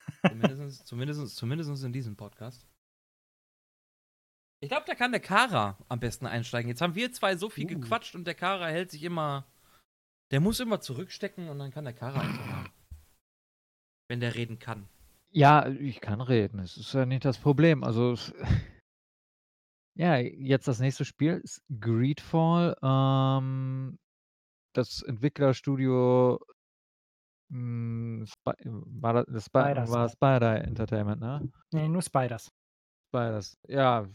<laughs> zumindest, zumindest, zumindest in diesem Podcast. Ich glaube, da kann der Kara am besten einsteigen. Jetzt haben wir zwei so viel Uh. gequatscht und der Kara hält sich immer. Der muss immer zurückstecken und dann kann der Kara einfach. Wenn der reden kann. Ja, ich kann reden. Es ist ja nicht das Problem. Also, es, <laughs> ja, jetzt das nächste Spiel ist Greedfall. Ähm, das Entwicklerstudio mh, Spi war das, Spi Spiders. war Spider Entertainment, ne? Nee, nur Spiders. Spiders. Ja,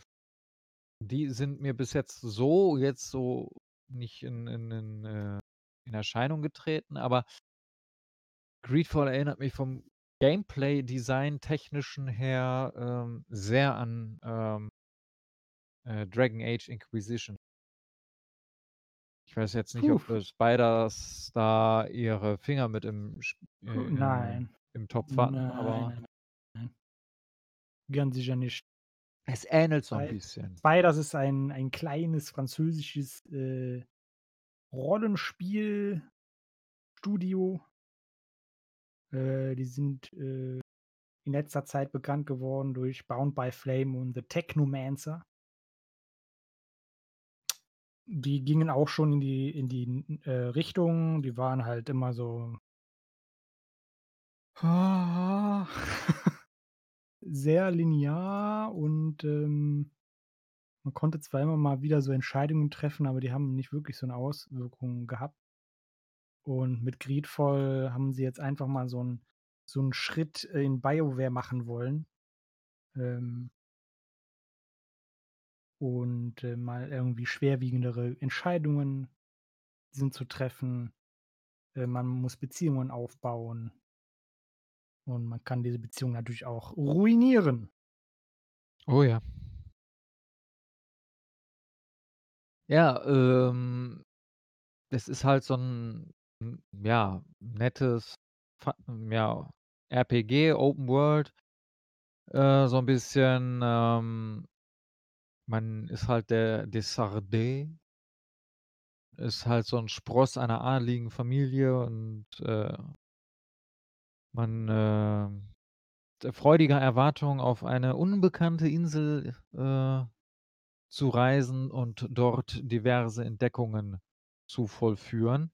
die sind mir bis jetzt so, jetzt so nicht in, in, in, äh, in Erscheinung getreten, aber Greedfall erinnert mich vom Gameplay-Design technischen her ähm, sehr an ähm, äh, Dragon Age Inquisition. Ich weiß jetzt nicht, ob Puh. äh, Spiders da ihre Finger mit im, äh, Nein. im Topf hatten, Nein, aber nein. Ganz sicher nicht. es ähnelt so ein bisschen. Spiders ist ein, ein kleines französisches äh, Rollenspiel-Studio. Äh, die sind äh, in letzter Zeit bekannt geworden durch Bound by Flame und The Technomancer. Die gingen auch schon in die in die, äh, Richtung. Die waren halt immer so <laughs> sehr linear und, ähm man konnte zwar immer mal wieder so Entscheidungen treffen, aber die haben nicht wirklich so 'ne Auswirkung gehabt. Und mit Greedfall haben sie jetzt einfach mal so 'n so 'n Schritt in BioWare machen wollen. Ähm und, äh, mal irgendwie schwerwiegendere Entscheidungen sind zu treffen. Äh, man muss Beziehungen aufbauen. Und man kann diese Beziehung natürlich auch ruinieren. Oh ja. Ja, ähm, es ist halt so 'n, hm, ja, nettes ja, RPG, Open World, äh, so 'n bisschen, ähm man ist halt der Desardins. Ist halt so 'n Spross einer adligen Familie und, äh man, t freudiger Erwartung auf eine unbekannte Insel, äh, zu reisen und dort diverse Entdeckungen zu vollführen.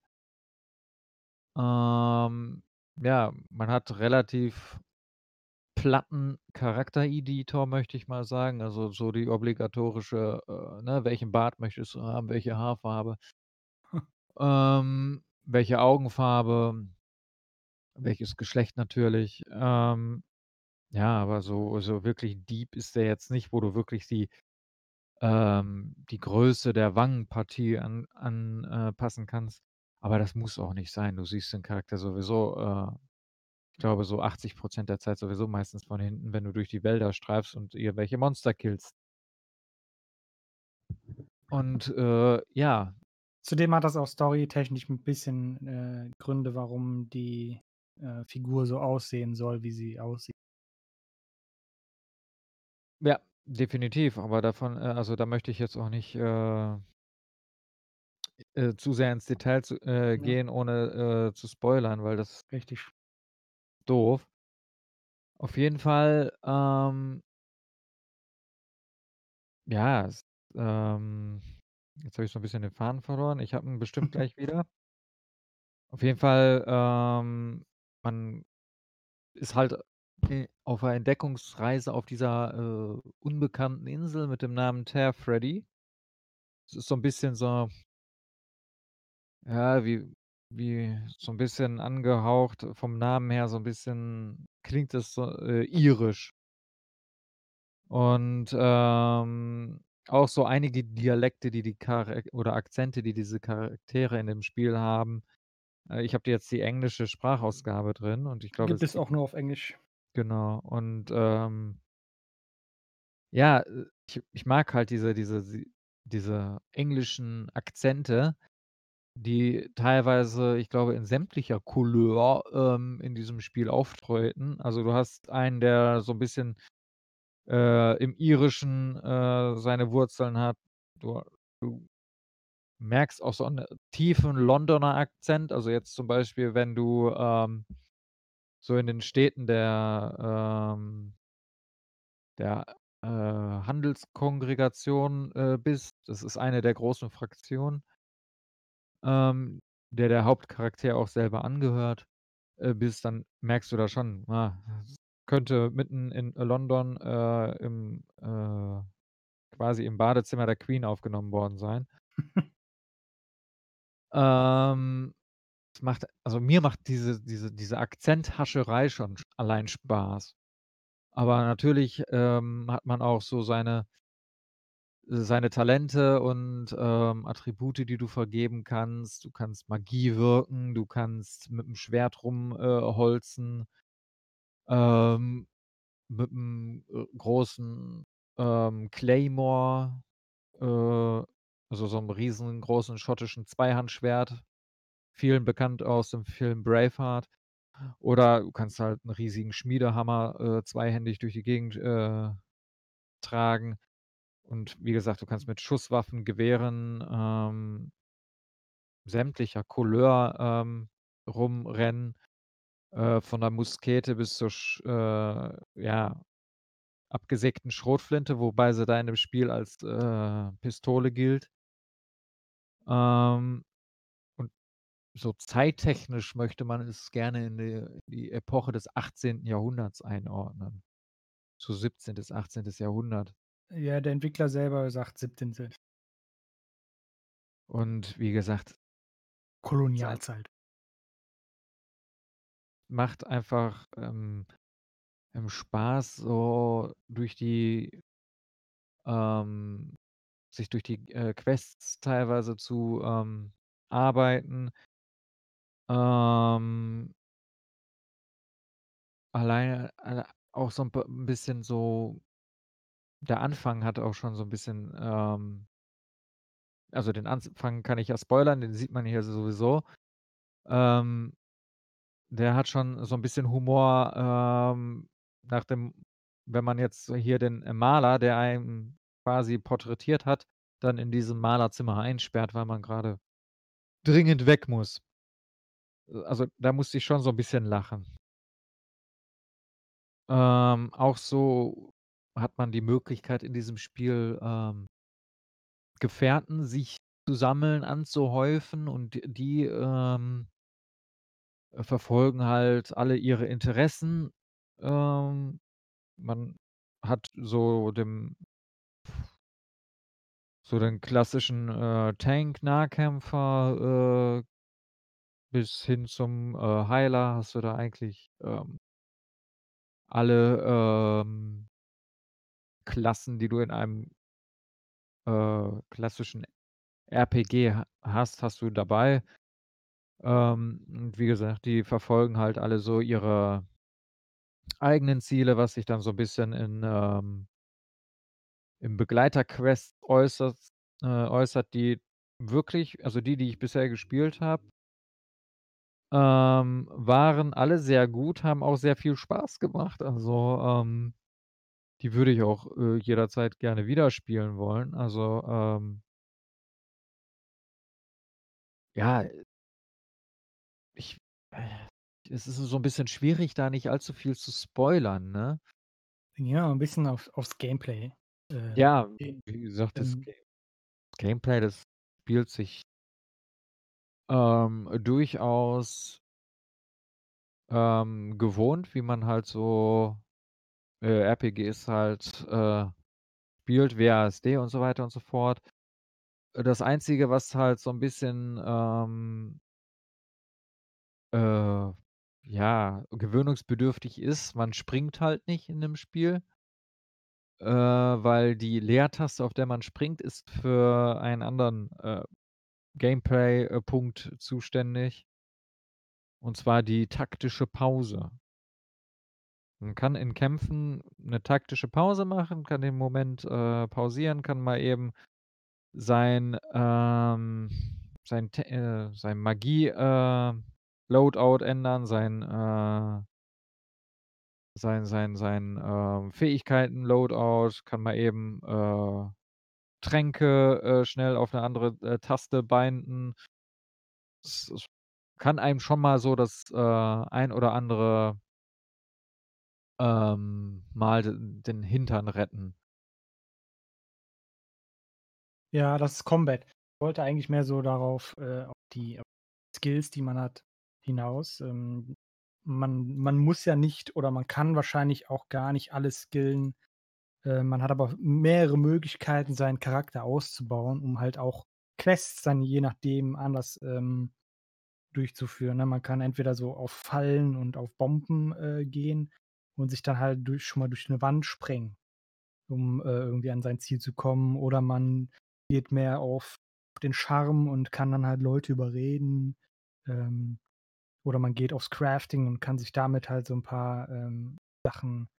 Ähm, ja, man hat relativ platten Charaktereditor, möchte ich mal sagen. Also, so die obligatorische, äh, ne, welchen Bart möchtest du haben, welche Haarfarbe ähm, welche Augenfarbe, welches Geschlecht natürlich. Ähm, ja, aber so so wirklich deep ist der jetzt nicht, wo du wirklich die ähm, die Größe der Wangenpartie an an äh, kannst. Aber das muss auch nicht sein. Du siehst den Charakter sowieso, äh, ich glaube, so 80% der Zeit sowieso meistens von hinten, wenn du durch die Wälder streifst und irgendwelche Monster killst. Und, äh, ja. Zudem hat das auch storytechnisch 'n bisschen, äh, Gründe, warum die, äh, Figur so aussehen soll, wie sie aussieht. Ja, definitiv, aber davon äh, also, da möchte ich jetzt auch nicht, äh äh, zu sehr ins Detail zu Ja. gehen, ohne, zu spoilern, weil das Richtig. Doof. Auf jeden Fall, ähm ja, es ähm, jetzt habe ich so 'n bisschen den Faden verloren. Ich habe ihn bestimmt <laughs> gleich wieder. Auf jeden Fall, ähm, man ist halt, äh, auf 'ner Entdeckungsreise auf dieser, äh, unbekannten Insel mit dem Namen Teer Freddy. Es ist so 'n bisschen so ja, wie wie so 'n bisschen angehaucht vom Namen her so 'n bisschen klingt das so, äh, irisch. Und, ähm, auch so einige Dialekte, die die Charak oder Akzente, die diese Charaktere in dem Spiel haben. Äh, ich habe jetzt die englische Sprachausgabe drin und ich glaube, Gibt es es gibt auch nur auf Englisch. Genau und, ähm ja, äh, ich ich mag halt diese diese si diese englischen Akzente, die teilweise, ich glaube, in sämtlicher Couleur, ähm, in diesem Spiel auftreten. Also, du hast einen, der so 'n bisschen, äh, im Irischen, äh, seine Wurzeln hat. Du du merkst auch so 'n tiefen Londoner Akzent. Also, jetzt zum Beispiel, wenn du, ähm, so in den Städten der, ähm der, äh, Handelskongregation, äh, bist. Das ist eine der großen Fraktionen ähm, der der Hauptcharakter auch selber angehört, äh, bist, dann merkst du da schon, ah, könnte mitten in London, äh, im, äh quasi im Badezimmer der Queen aufgenommen worden sein. <laughs> Ähm, es macht also, mir macht diese diese diese Akzenthascherei schon sch allein Spaß. Aber natürlich, ähm, hat man auch so seine seine Talente und, ähm, Attribute, die du vergeben kannst. Du kannst Magie wirken, du kannst mit'm Schwert rum, äh. Ähm, mit'm, äh, großen, ähm, Claymore, äh, also, so 'nem riesengroßen schottischen Zweihandschwert, vielen bekannt aus dem Film Braveheart. Oder du kannst halt 'n riesigen Schmiedehammer, äh, zweihändig durch die Gegend, äh, tragen. Und wie gesagt, du kannst mit Schusswaffen, Gewehren, ähm sämtlicher Couleur, ähm, rumrennen. Äh, von der Muskete bis zur äh, ja, abgesägten Schrotflinte, wobei sie da in dem Spiel als, äh, Pistole gilt. Ähm, und so zeittechnisch möchte man es gerne in die die Epoche des 18. Jahrhunderts einordnen. So 17., 18. Jahrhundert. Ja, der Entwickler selber sagt 17. Und wie gesagt Kolonialzeit. Macht einfach, ähm, Spaß, so durch die ähm, sich durch die, äh, Quests teilweise zu, ähm, arbeiten. Ähm alleine alle auch so 'n b 'n bisschen so der Anfang hat auch schon so 'n bisschen, ähm also, den Anfang kann ich ja spoilern, den sieht man hier sowieso. Ähm, der hat schon so 'n bisschen Humor, ähm, nach dem wenn man jetzt hier den, äh, Maler, der einen quasi porträtiert hat, dann in diesem Malerzimmer einsperrt, weil man grade dringend weg muss. Äh, also, da musste ich schon so 'n bisschen lachen. Ähm, auch so hat man die Möglichkeit in diesem Spiel, ähm Gefährten sich zu sammeln, anzuhäufen und die, ähm äh, verfolgen halt alle ihre Interessen. Ähm, man hat so dem so den klassischen, äh, Tank-Nahkämpfer, äh bis hin zum, äh, Heiler hast du da eigentlich, ähm alle, ähm Klassen, die du in einem äh, klassischen RPG ha hast, hast du dabei. Ähm, und wie gesagt, die verfolgen halt alle so ihre eigenen Ziele, was sich dann so bisschen in, ähm in Begleiterquests äußert äh, äußert, die wirklich also, die, die ich bisher gespielt habe ähm, waren alle sehr gut, haben auch sehr viel Spaß gemacht. Also, ähm, die würde ich auch, äh, jederzeit gerne wieder spielen wollen. Also, ähm ja, äh ich äh, es ist so 'n bisschen schwierig, da nicht allzu viel zu spoilern, ne? Ja, 'n bisschen auf aufs Gameplay, äh, Ja, wie gesagt, das Ähm Ga Gameplay, das spielt sich ähm, durchaus ähm, gewohnt, wie man halt so, äh, RPGs halt, äh, spielt, WASD und so weiter und so fort. Das Einzige, was halt so 'n bisschen, ähm äh, ja, gewöhnungsbedürftig ist, man springt halt nicht in dem Spiel. Äh, weil die Leertaste, auf der man springt, ist für einen anderen, äh, Gameplay äh, zuständig. Und zwar die taktische Pause. Man kann in Kämpfen 'ne taktische Pause machen, kann den Moment, äh, pausieren, kann mal eben sein, ähm sein äh, sein Magie, äh, ändern, sein, äh sein sein sein, ähm, Fähigkeiten-Loadout, kann mal eben, äh, Tränke, äh, schnell auf 'ne andere, äh, Taste binden. Es es kann einem schon mal so das, äh, ein oder andere ähm, Mal den Hintern retten. Ja, das ist Combat. Ich wollte eigentlich mehr so darauf äh, auf die Skills, die man hat, hinaus. Ähm, man man muss ja nicht oder man kann wahrscheinlich auch gar nicht alles skillen. Äh, man hat aber mehrere Möglichkeiten, seinen Charakter auszubauen, um halt auch Quests dann je nachdem anders, ähm, durchzuführen, ne? Man kann entweder so auf Fallen und auf Bomben, äh, gehen und sich dann halt durch schon mal durch 'ne Wand sprengen, um, äh, irgendwie an sein Ziel zu kommen. Oder man geht mehr auf den Charme und kann dann halt Leute überreden. Ähm, oder man geht aufs Crafting und kann sich damit halt so 'n paar, ähm, Sachen,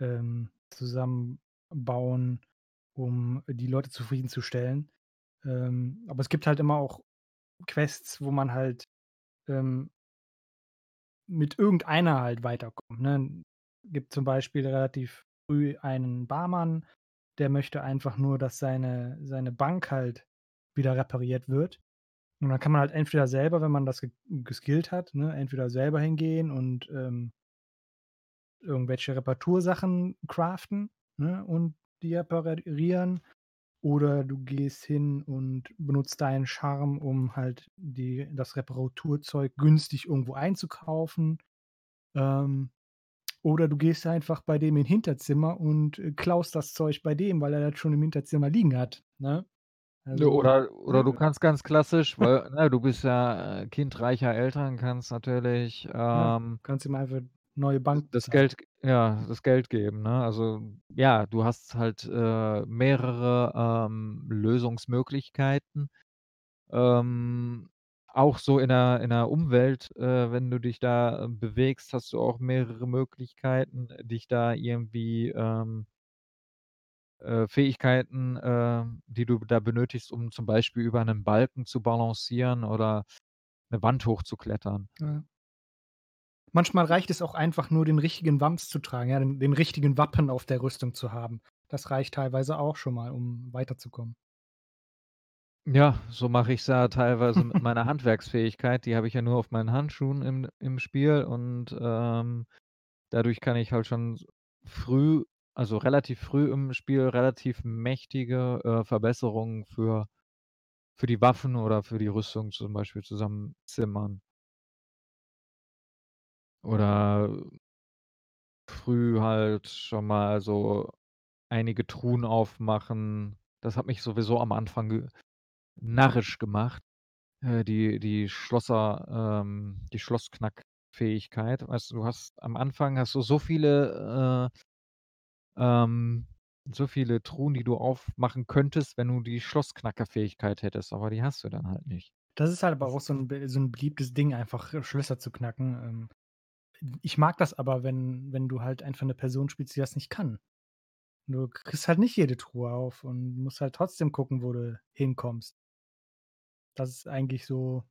ähm, zusammenbauen, um die Leute zufriedenzustellen. Ähm, aber es gibt halt immer auch Quests, wo man halt, ähm mit irgendeiner halt weiterkommt, ne? Gibt zum Beispiel relativ früh einen Barmann, der möchte einfach nur, dass seine seine Bank halt wieder repariert wird. Und dann kann man halt entweder selber, wenn man das ge geskillt hat, ne, entweder selber hingehen und, ähm irgendwelche Reparatursachen craften, ne, und die reparieren. Oder du gehst hin und benutzt deinen Charme, um halt die das Reparaturzeug günstig irgendwo einzukaufen. Ähm, oder du gehst einfach bei dem in Hinterzimmer und, äh, klaust das Zeug bei dem, weil er das schon im Hinterzimmer liegen hat, ne? Ja, Also, oder oder du ne? kannst ganz klassisch, weil, <laughs> ne, du bist ja, äh, Kind reicher Eltern, kannst natürlich, Ja, ähm kannst ihm einfach neue Bank das. Geld ja, das Geld geben, ne? Also, ja, du hast halt, äh, mehrere, ähm, Lösungsmöglichkeiten. Ähm, auch so in der in der Umwelt, äh, wenn du dich da, äh, bewegst, hast du auch mehrere Möglichkeiten, dich da irgendwie, ähm äh, Fähigkeiten, äh, die du da benötigst, um zum Beispiel über 'nen Balken zu balancieren oder 'ne Wand hochzuklettern. Ja. Manchmal reicht es auch einfach nur, den richtigen Wams zu tragen, ja, den den richtigen Wappen auf der Rüstung zu haben. Das reicht teilweise auch schon mal, um weiterzukommen. Ja, so mache ich's ja teilweise mit meiner Handwerksfähigkeit. Die habe ich ja nur auf meinen Handschuhen im im Spiel und, ähm, dadurch kann ich halt schon früh also, relativ früh im Spiel relativ mächtige, äh, Verbesserungen für für die Waffen oder für die Rüstung zum Beispiel zusammenzimmern. Oder früh halt schon mal so einige Truhen aufmachen. Das hat mich sowieso am Anfang ge narrisch gemacht, äh, die die Schlosser ähm, die Schlossknack-Fähigkeit. Weißt du, du hast am Anfang hast du so viele, äh ähm so viele Truhen, die du aufmachen könntest, wenn du die Schlossknacker-Fähigkeit hättest, aber die hast du dann halt nicht. Das ist halt aber auch so 'n be so 'n beliebtes Ding, einfach, äh, Schlösser zu knacken. Ähm, ich mag das aber, wenn wenn du halt einfach 'ne Person spielst, die das nicht kann. Du kriegst halt nicht jede Truhe auf und musst halt trotzdem gucken, wo du hinkommst. Das ist eigentlich so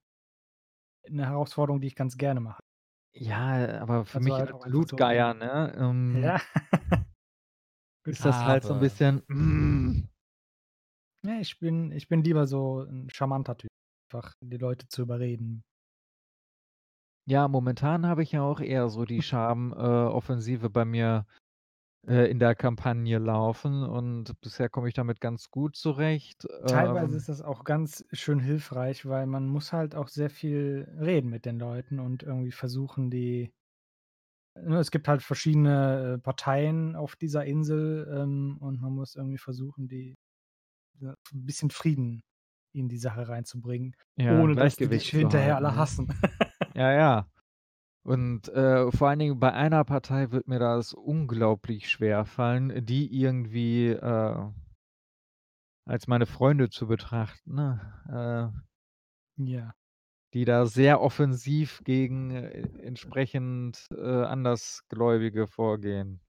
'ne Herausforderung, die ich ganz gerne mache. Ja, aber für Also, mich halt auch einfach so Loot-Geier, ne, <laughs> ähm ja. ist das halt so 'n Aber bisschen hm. Ne, ich bin ich bin lieber so 'n charmanter Typ, einfach die Leute zu überreden. Ja, momentan habe ich ja auch eher so die <laughs> Charme äh, bei mir, äh, in der Kampagne laufen und bisher komme ich damit ganz gut zurecht. Teilweise Ähm ist das auch ganz schön hilfreich, weil man muss halt auch sehr viel reden mit den Leuten und irgendwie versuchen, die ne, es gibt halt verschiedene, äh, Parteien auf dieser Insel, ähm, und man muss irgendwie versuchen, die ja, 'n bisschen Frieden in die Sache reinzubringen, Ja, ohne dass die dich hinterher alle ne? hassen. Ja, ja. Und, äh, vor allen Dingen bei einer Partei wird mir das unglaublich schwerfallen, die irgendwie, äh als meine Freunde zu betrachten, ne? Äh Ja. die da sehr offensiv gegen, äh, entsprechend, äh, Andersgläubige vorgehen.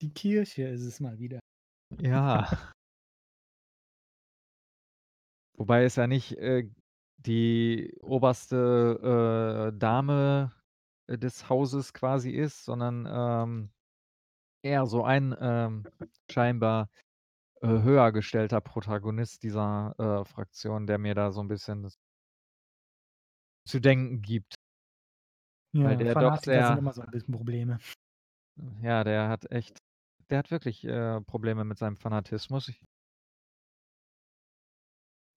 Die Kirche ist es mal wieder. Ja. Wobei es ja nicht, äh, die oberste, äh, Dame, äh, des Hauses quasi ist, sondern, ähm, eher so ein, ähm, scheinbar, äh, höher gestellter Protagonist dieser, äh, Fraktion, der mir da so 'n bisschen zu denken gibt. Weil Ja, der doch Fanatiker sind sehr immer so 'n bisschen Probleme. ja, der hat echt der hat wirklich, äh, Probleme mit seinem Fanatismus. Ich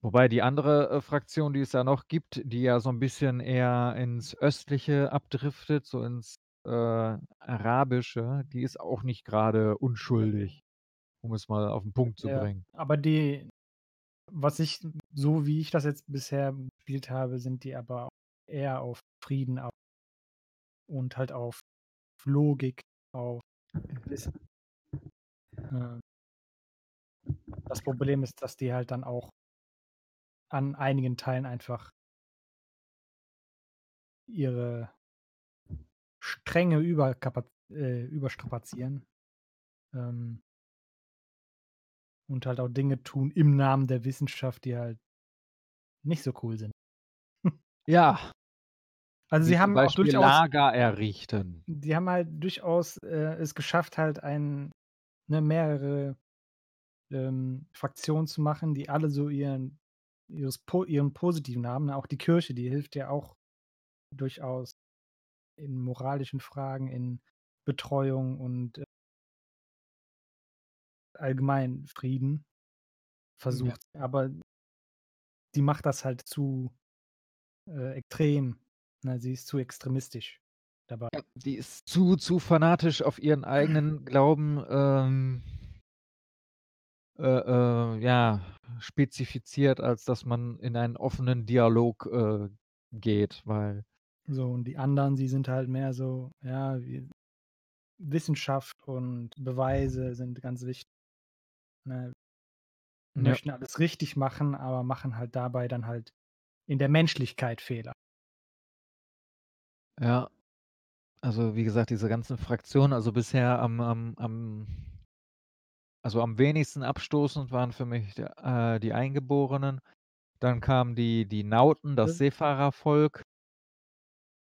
Wobei die andere, äh, Fraktion, die es ja noch gibt, die ja so 'n bisschen eher ins Östliche abdriftet, so ins, äh, Arabische, die ist auch nicht grade unschuldig, um es mal auf 'n Punkt zu Ja, bringen. aber die was ich so wie ich das jetzt bisher gespielt habe, sind die aber eher auf Frieden au und halt auf Logik, auf Wissen. Ähm das Problem ist, dass die halt dann auch an einigen Teilen einfach ihre Stränge äh, überstrapazieren. Ähm und halt auch Dinge tun im Namen der Wissenschaft, die halt nicht so cool sind. Ja. <laughs> Also, sie haben auch Beispiel durchaus Lager errichten. die haben halt durchaus, äh, es geschafft, halt ein ne, mehrere, ähm, Fraktionen zu machen, die alle so ihren ihres ihren positiven. Ne? Auch die Kirche, die hilft ja auch durchaus in moralischen Fragen, in Betreuung und, äh allgemein Frieden versucht, aber die macht das halt zu, äh, extrem, ne? Sie ist zu extremistisch dabei. Ja, die ist zu zu fanatisch auf ihren eigenen Glauben, ähm äh, äh, ja, spezifiziert, als dass man in einen offenen Dialog, äh, geht, weil So, und die anderen, sie sind halt mehr so, ja, wie Wissenschaft und Beweise sind ganz wichtig, ne? Ja. Möchten alles richtig machen, aber machen halt dabei dann halt in der Menschlichkeit Fehler. Ja. Also, wie gesagt, diese ganzen Fraktionen, also bisher am am am also, am wenigsten abstoßend waren für mich äh, die Eingeborenen. Dann kamen die die Nauten, das Das Seefahrervolk.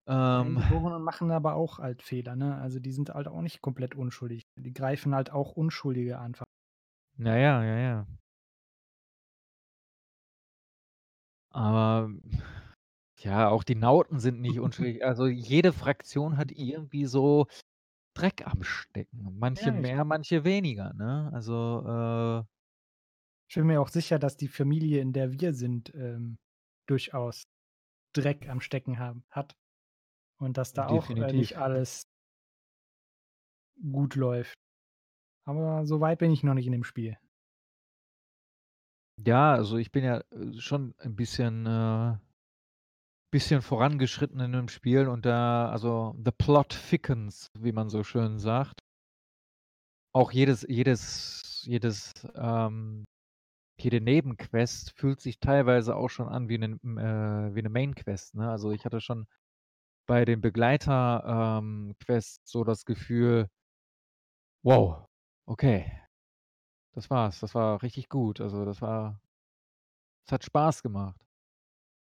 Die Ähm Eingeborenen machen aber auch halt Fehler, ne? Also, die sind halt auch nicht komplett unschuldig. Die greifen halt auch Unschuldige einfach. Ja, ja, ja, ja. Aber ja, auch die Nauten sind nicht unschuldig. <laughs> Also, jede Fraktion hat irgendwie so Dreck am Stecken. Manche Ja, mehr, manche weniger, ne? Also, äh Ich bin mir auch sicher, dass die Familie, in der wir sind, ähm, durchaus Dreck am Stecken haben hat und dass da auch, äh, nicht Definitiv. alles gut läuft. Aber so weit bin ich noch nicht in dem Spiel. Ja, also, ich bin ja, äh, schon ein bisschen, äh bisschen vorangeschritten in dem Spiel und da also, the plot thickens, wie man so schön sagt. Auch jedes jedes jedes, ähm jede Nebenquest fühlt sich teilweise auch schon an wie m äh, wie 'ne Main-Quest, ne? Also, ich hatte schon bei den Begleiter ähm, so das Gefühl wow, okay. Das war's. Das war richtig gut. Also, das war es hat Spaß gemacht.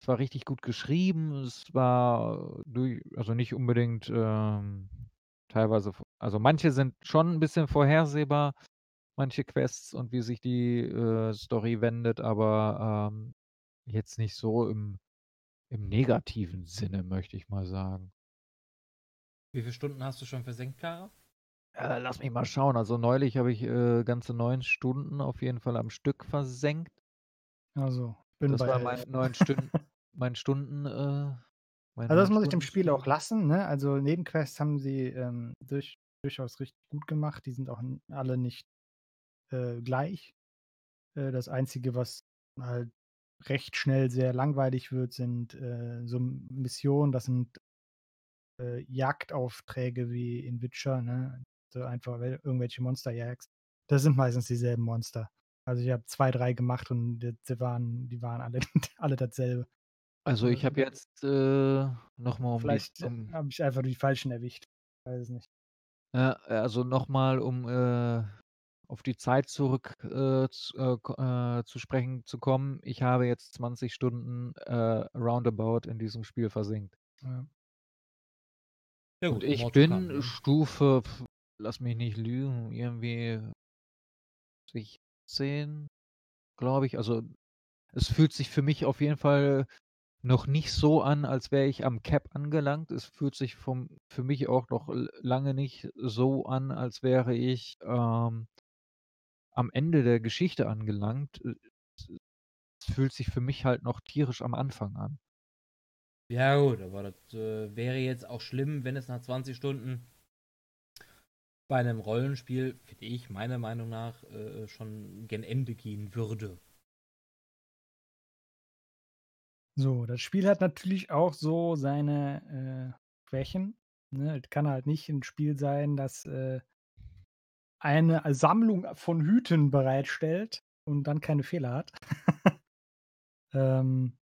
Es war richtig gut geschrieben. Es war durch also, nicht unbedingt, ähm, teilweise also, manche sind schon 'n bisschen vorhersehbar, manche Quests und wie sich die, äh, Story wendet, aber, ähm, jetzt nicht so im im negativen Sinne, möchte ich mal sagen. Wie viele Stunden hast du schon versenkt, Clara? Äh, lass mich mal schauen. Also, neulich habe ich, äh, ganze 9 Stunden auf jeden Fall am Stück versenkt. Also, bin Das bei war 11. mein 9 Stünd mein Stunden äh, mein Also, das 9 muss ich dem Spiel auch lassen, ne? Also, Nebenquests haben sie, ähm, durch durchaus richtig gut gemacht. Die sind auch alle nicht, äh, gleich. Äh, das Einzige, was halt recht schnell sehr langweilig wird, sind, äh, so Missionen. Das sind, äh, Jagdaufträge wie in Witcher, ne? So einfach wel irgendwelche Monster jagst. Das sind meistens dieselben Monster. Also, ich habe 2, 3 gemacht und die waren die waren alle <laughs> alle dasselbe. Also, ich habe jetzt, äh, noch mal um Vielleicht um habe ich einfach die Falschen erwischt. Weiß es nicht. Ja, also, noch mal, um, äh, auf die Zeit zurück, äh, z äh, äh, zu sprechen zu kommen. Ich habe jetzt 20 Stunden, äh, roundabout in diesem Spiel versenkt. Ja. Ja Und gut, ich to come, bin ne? Stufe, lass mich nicht lügen, irgendwie 16, glaube ich. Also, es fühlt sich für mich auf jeden Fall noch nicht so an, als wäre ich am Cap angelangt. Es fühlt sich vom für mich auch noch lange nicht so an, als wäre ich, ähm am Ende der Geschichte angelangt. Äh, es es fühlt sich für mich halt noch tierisch am Anfang an. Ja gut, aber das, äh, wäre jetzt auch schlimm, wenn es nach 20 Stunden bei 'nem Rollenspiel, finde ich, meiner Meinung nach, äh, schon gen Ende gehen würde. So, das Spiel hat natürlich auch so seine, äh, Schwächen, ne? Es kann halt nicht 'n Spiel sein, das, äh eine Sammlung von Hüten bereitstellt und dann keine Fehler hat. <laughs> Ähm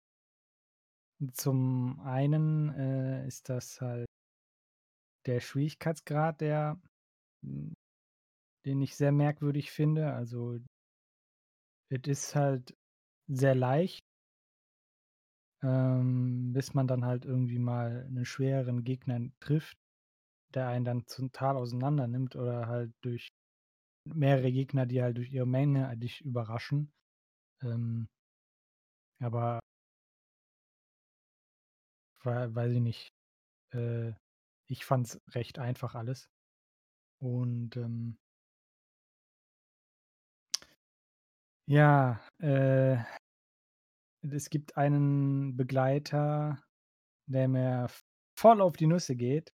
zum einen, äh, ist das halt der Schwierigkeitsgrad, der hm, den ich sehr merkwürdig finde. Also es ist halt sehr leicht ähm, bis man dann halt irgendwie mal 'nen schwereren Gegner trifft, der einen dann total auseinander nimmt oder halt durch mehrere Gegner, die halt durch ihre Menge dich überraschen. Ähm Aber wei weiß ich nicht. Äh, ich fand's recht einfach alles. Und, ähm ja, äh es gibt einen Begleiter, der mir voll auf die Nüsse geht.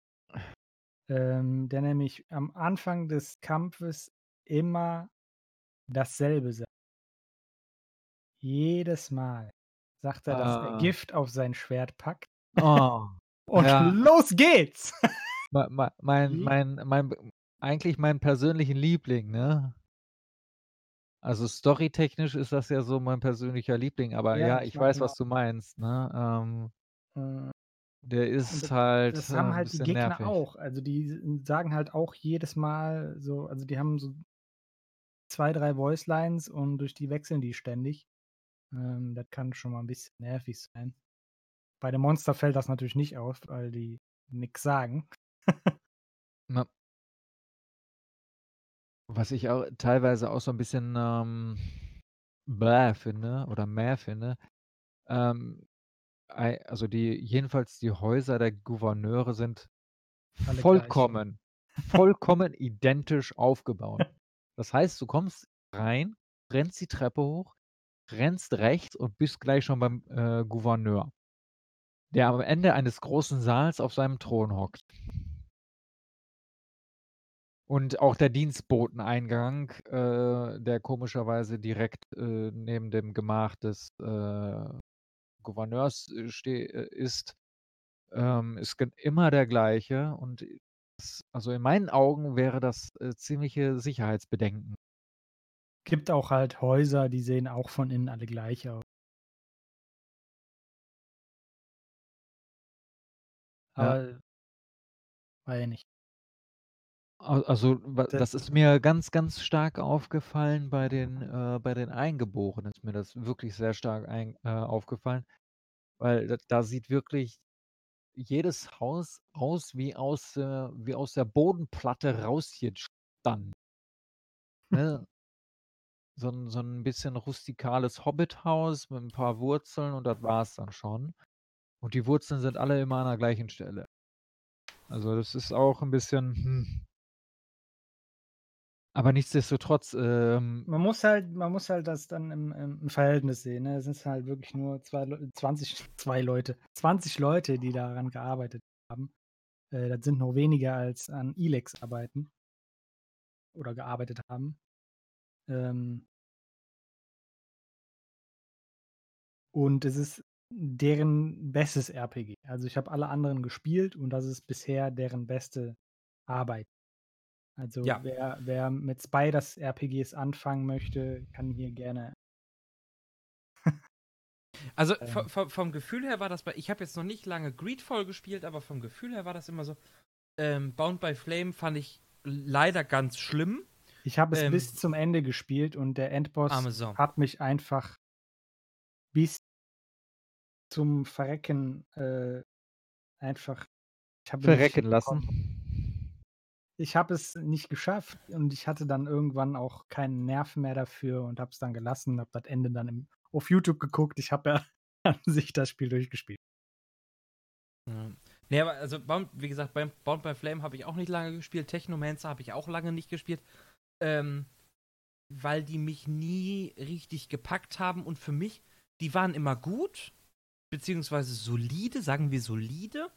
Ähm, der nämlich am Anfang des Kampfes immer dasselbe sagt. Jedes Mal sagt er, dass er Ah. Gift auf sein Schwert packt Oh, <laughs> und ja. los geht's! mei mei mein mein mein b eigentlich mein persönlichen Liebling, ne? Also, storytechnisch ist das ja so mein persönlicher Liebling, aber Ja, ja, ich ich weiß, ihn was du meinst, ne? Ähm Äh, der ist das halt, das äh, haben halt die Gegner nervig. auch. Also, die sagen halt auch jedes Mal so also, die haben so 2, 3 Voicelines und durch die wechseln die ständig. Ähm, das kann schon mal 'n bisschen nervig sein. Bei den Monster fällt das natürlich nicht auf, weil die nix sagen. Ja. Was ich auch teilweise auch so 'n bisschen, ähm, bäh finde oder mäh finde, ähm, ei also, die jedenfalls die Häuser der Gouverneure sind Alle gleich. vollkommen, <laughs> vollkommen identisch aufgebaut. Das heißt, du kommst rein, rennst die Treppe hoch, rennst rechts und bist gleich schon beim, äh, Gouverneur der am Ende eines großen Saals auf seinem Thron hockt. Und auch der Dienstboteneingang, äh, der komischerweise direkt, äh, neben dem Gemach des, äh, Gouverneurs, äh, ste äh, ist, ähm, ist immer der gleiche und s also, in meinen Augen wäre das, äh, ziemliche Sicherheitsbedenken. Gibt auch halt Häuser, die sehen auch von innen alle gleich au Ja. Aber weiß ich nicht. Also, wa das ist mir ganz, ganz stark aufgefallen bei den äh, bei den Eingeborenen ist mir das wirklich sehr stark ein äh, aufgefallen, weil da da sieht wirklich jedes Haus aus wie aus äh, wie aus der Bodenplatte rausgestanden. Ne? So 'n so 'n bisschen rustikales Hobbithaus mit 'n paar Wurzeln und das war's dann schon. Und die Wurzeln sind alle immer an der gleichen Stelle. Also, das ist auch 'n bisschen, hm aber nichtsdestotrotz, ähm Man muss halt man muss halt das dann im im Verhältnis sehen, ne? Es ist halt wirklich nur 2 Leu 20 2 <laughs> Leute 20 Leute, die daran gearbeitet haben. Äh, das sind noch weniger als an Ilex arbeiten oder gearbeitet haben. Ähm und es ist deren bestes RPG. Also, ich habe alle anderen gespielt und das ist bisher deren beste Arbeit. Also, Ja. wer wer mit Spiders RPGs anfangen möchte, kann hier gerne Also, <laughs> Ähm vo vom Gefühl her war das bei ich habe jetzt noch nicht lange Greedfall gespielt, aber vom Gefühl her war das immer so ähm, Bound by Flame fand ich leider ganz schlimm. Ich habe es Ähm bis zum Ende gespielt und der Endboss Sau. hat mich einfach bis zum Verrecken, äh, einfach Verrecken lassen? Ich habe es nicht geschafft und ich hatte dann irgendwann auch keinen Nerv mehr dafür und habe es dann gelassen, habe das Ende dann im auf YouTube geguckt. Ich habe ja <laughs> an sich das Spiel durchgespielt. Ja. Ne, aber also wie gesagt, beim Bound by Flame habe ich auch nicht lange gespielt. Technomancer habe ich auch lange nicht gespielt, ähm, weil die mich nie richtig gepackt haben und für mich die waren immer gut, beziehungsweise solide, sagen wir solide,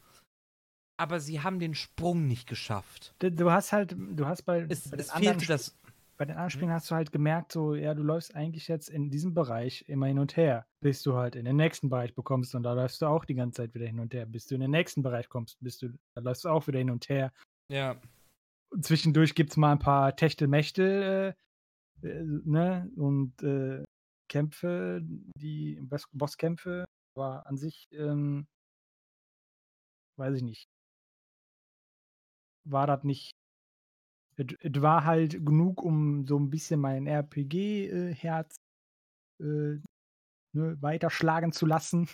aber sie haben den Sprung nicht geschafft. D du hast halt du hast bei Es bei den es anderen das bei den anderen Mhm. Spielen hast du halt gemerkt, so, ja, du läufst eigentlich jetzt in diesem Bereich immer hin und her, bis du halt in den nächsten Bereich bekommst und da läufst du auch die ganze Zeit wieder hin und her. Bis du in den nächsten Bereich kommst, bist du da läufst du auch wieder hin und her. Ja. Und zwischendurch gibt's mal 'n paar Techtelmechtel, äh, äh, ne, und, äh, Kämpfe, die Boss Bosskämpfe, aber an sich, ähm weiß ich nicht. War das nicht et war halt genug, um so 'n bisschen mein RPG, äh, Herz, äh, ne, weiter schlagen zu lassen.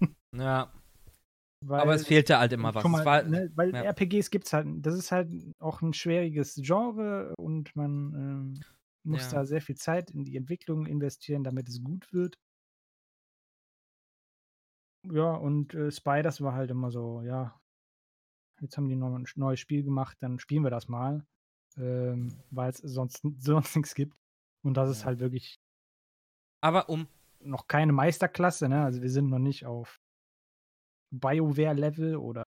<laughs> Ja. Weil Aber es fehlte halt immer was. Es mal, war ne, weil ja. RPGs gibt's halt das ist halt auch 'n schwieriges Genre und man, ähm, muss Ja. da sehr viel Zeit in die Entwicklung investieren, damit es gut wird. Ja, und äh, Spiders war halt immer so, ja, jetzt haben die noch ein neues Spiel gemacht, dann spielen wir das mal, ähm, weil es sonst, <laughs> sonst nichts gibt. Und das ist Ja. halt wirklich Aber um, noch keine Meisterklasse, ne? Also wir sind noch nicht auf BioWare-Level oder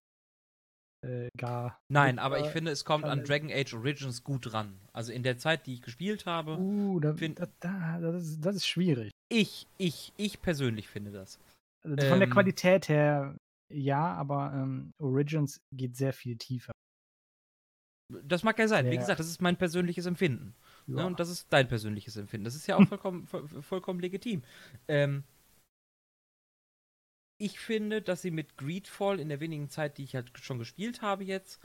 äh, gar. nein, aber ich finde, es kommt an Dragon Age Origins gut ran. Also in der Zeit, die ich gespielt habe, Uh, da, da, da, das, ist, das ist schwierig. ich, ich, ich persönlich finde das. Also von der Ähm, Qualität her ja, aber ähm, Origins geht sehr viel tiefer. Das mag ja sein. Wie Ja. gesagt, das ist mein persönliches Empfinden. Ne? Und das ist dein persönliches Empfinden. Das ist ja auch vollkommen, voll, vollkommen legitim. Ähm, ich finde, dass sie mit Greedfall in der wenigen Zeit, die ich halt schon gespielt habe jetzt,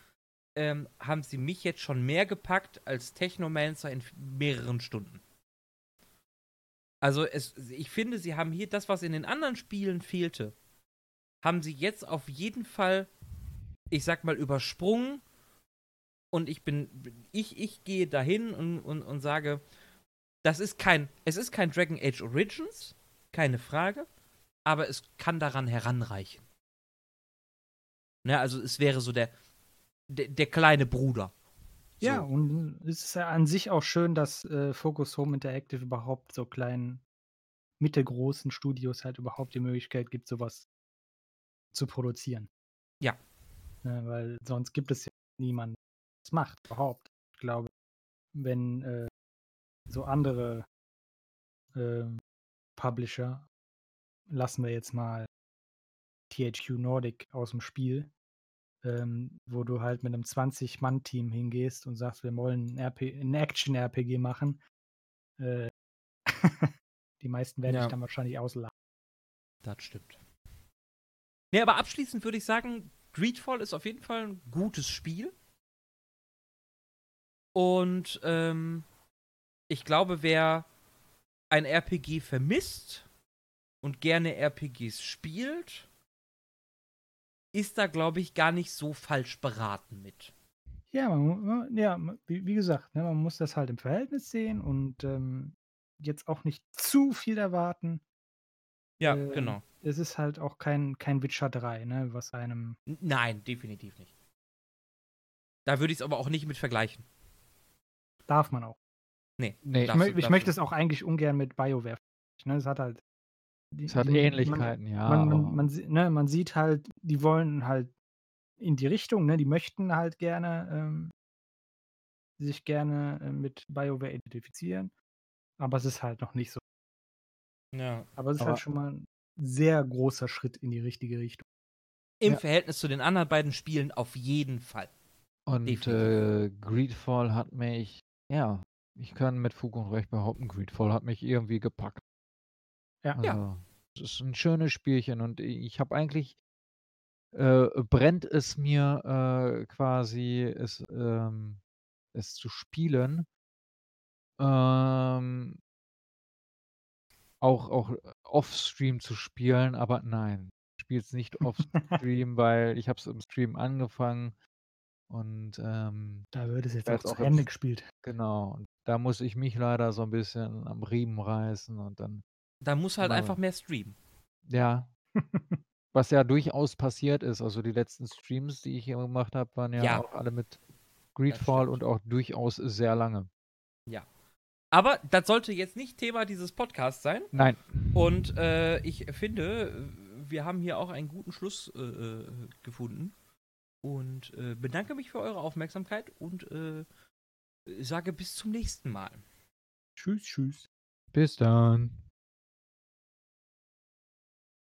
ähm, haben sie mich jetzt schon mehr gepackt als Technomancer in mehreren Stunden. Also es, ich finde, sie haben hier das, was in den anderen Spielen fehlte, haben sie jetzt auf jeden Fall, ich sag mal, übersprungen. Und ich bin, ich, ich gehe dahin und, und, und sage, das ist kein, es ist kein Dragon Age Origins, keine Frage, aber es kann daran heranreichen. Ne, also es wäre so der, der, der kleine Bruder. So. Ja, und es ist ja an sich auch schön, dass äh, Focus Home Interactive überhaupt so kleinen, mittelgroßen Studios halt überhaupt die Möglichkeit gibt, sowas zu produzieren. Ja. Ne, weil sonst gibt es ja niemanden, der das macht, überhaupt. Ich glaube, wenn äh, so andere ähm, Publisher, lassen wir jetzt mal THQ Nordic aus dem Spiel, ähm, wo du halt mit einem 20-Mann-Team hingehst und sagst, wir wollen ein, ein Action-RPG machen. Äh, <laughs> die meisten werden Ja. dich dann wahrscheinlich auslachen. Das stimmt. Nee, aber abschließend würde ich sagen, Greedfall ist auf jeden Fall ein gutes Spiel. Und ähm, ich glaube, wer ein RPG vermisst und gerne RPGs spielt, ist da, glaube ich, gar nicht so falsch beraten mit. Ja, man, man, ja wie, wie gesagt, ne, man muss das halt im Verhältnis sehen und ähm, jetzt auch nicht zu viel erwarten. Ja, Ähm, genau. Es ist halt auch kein, kein Witcher 3, ne, was einem. Nein, definitiv nicht. Da würde ich es aber auch nicht mit vergleichen. Darf man auch. Nee. Nee, Ich, mö du- ich möchte du. es auch eigentlich ungern mit BioWare. vergleichen, Ne? Es hat halt. es hat die- Ähnlichkeiten, ja. Man, man, man, ne, man sieht halt, die wollen halt in die Richtung, ne? Die möchten halt gerne ähm, sich gerne äh, mit BioWare identifizieren. Aber es ist halt noch nicht so. Ja. Aber es ist Aber- halt schon mal sehr großer Schritt in die richtige Richtung. Im Ja. Verhältnis zu den anderen beiden Spielen auf jeden Fall. Und äh, Greedfall hat mich, ja, ich kann mit Fug und Recht behaupten, Greedfall hat mich irgendwie gepackt. Ja. Also, Ja. Es ist ein schönes Spielchen und ich habe eigentlich, äh, brennt es mir äh, quasi, es, ähm, es zu spielen. Ähm, auch auch off-Stream zu spielen, aber nein, ich spiele es nicht <laughs> off-Stream, weil ich habe es im Stream angefangen und ähm, Da wird es jetzt auch auch zu Ende gespielt. genau, und da muss ich mich leider so ein bisschen am Riemen reißen und dann, Da muss halt Mal- einfach mehr streamen. ja, was ja durchaus passiert ist. Also die letzten Streams, die ich hier gemacht habe, waren ja, Ja. auch alle mit Greedfall und auch durchaus sehr lange. Aber das sollte jetzt nicht Thema dieses Podcasts sein. Nein, Und äh, ich finde, wir haben hier auch einen guten Schluss äh, äh, gefunden. Und äh, bedanke mich für eure Aufmerksamkeit und äh, sage bis zum nächsten Mal. Tschüss, tschüss. bis dann.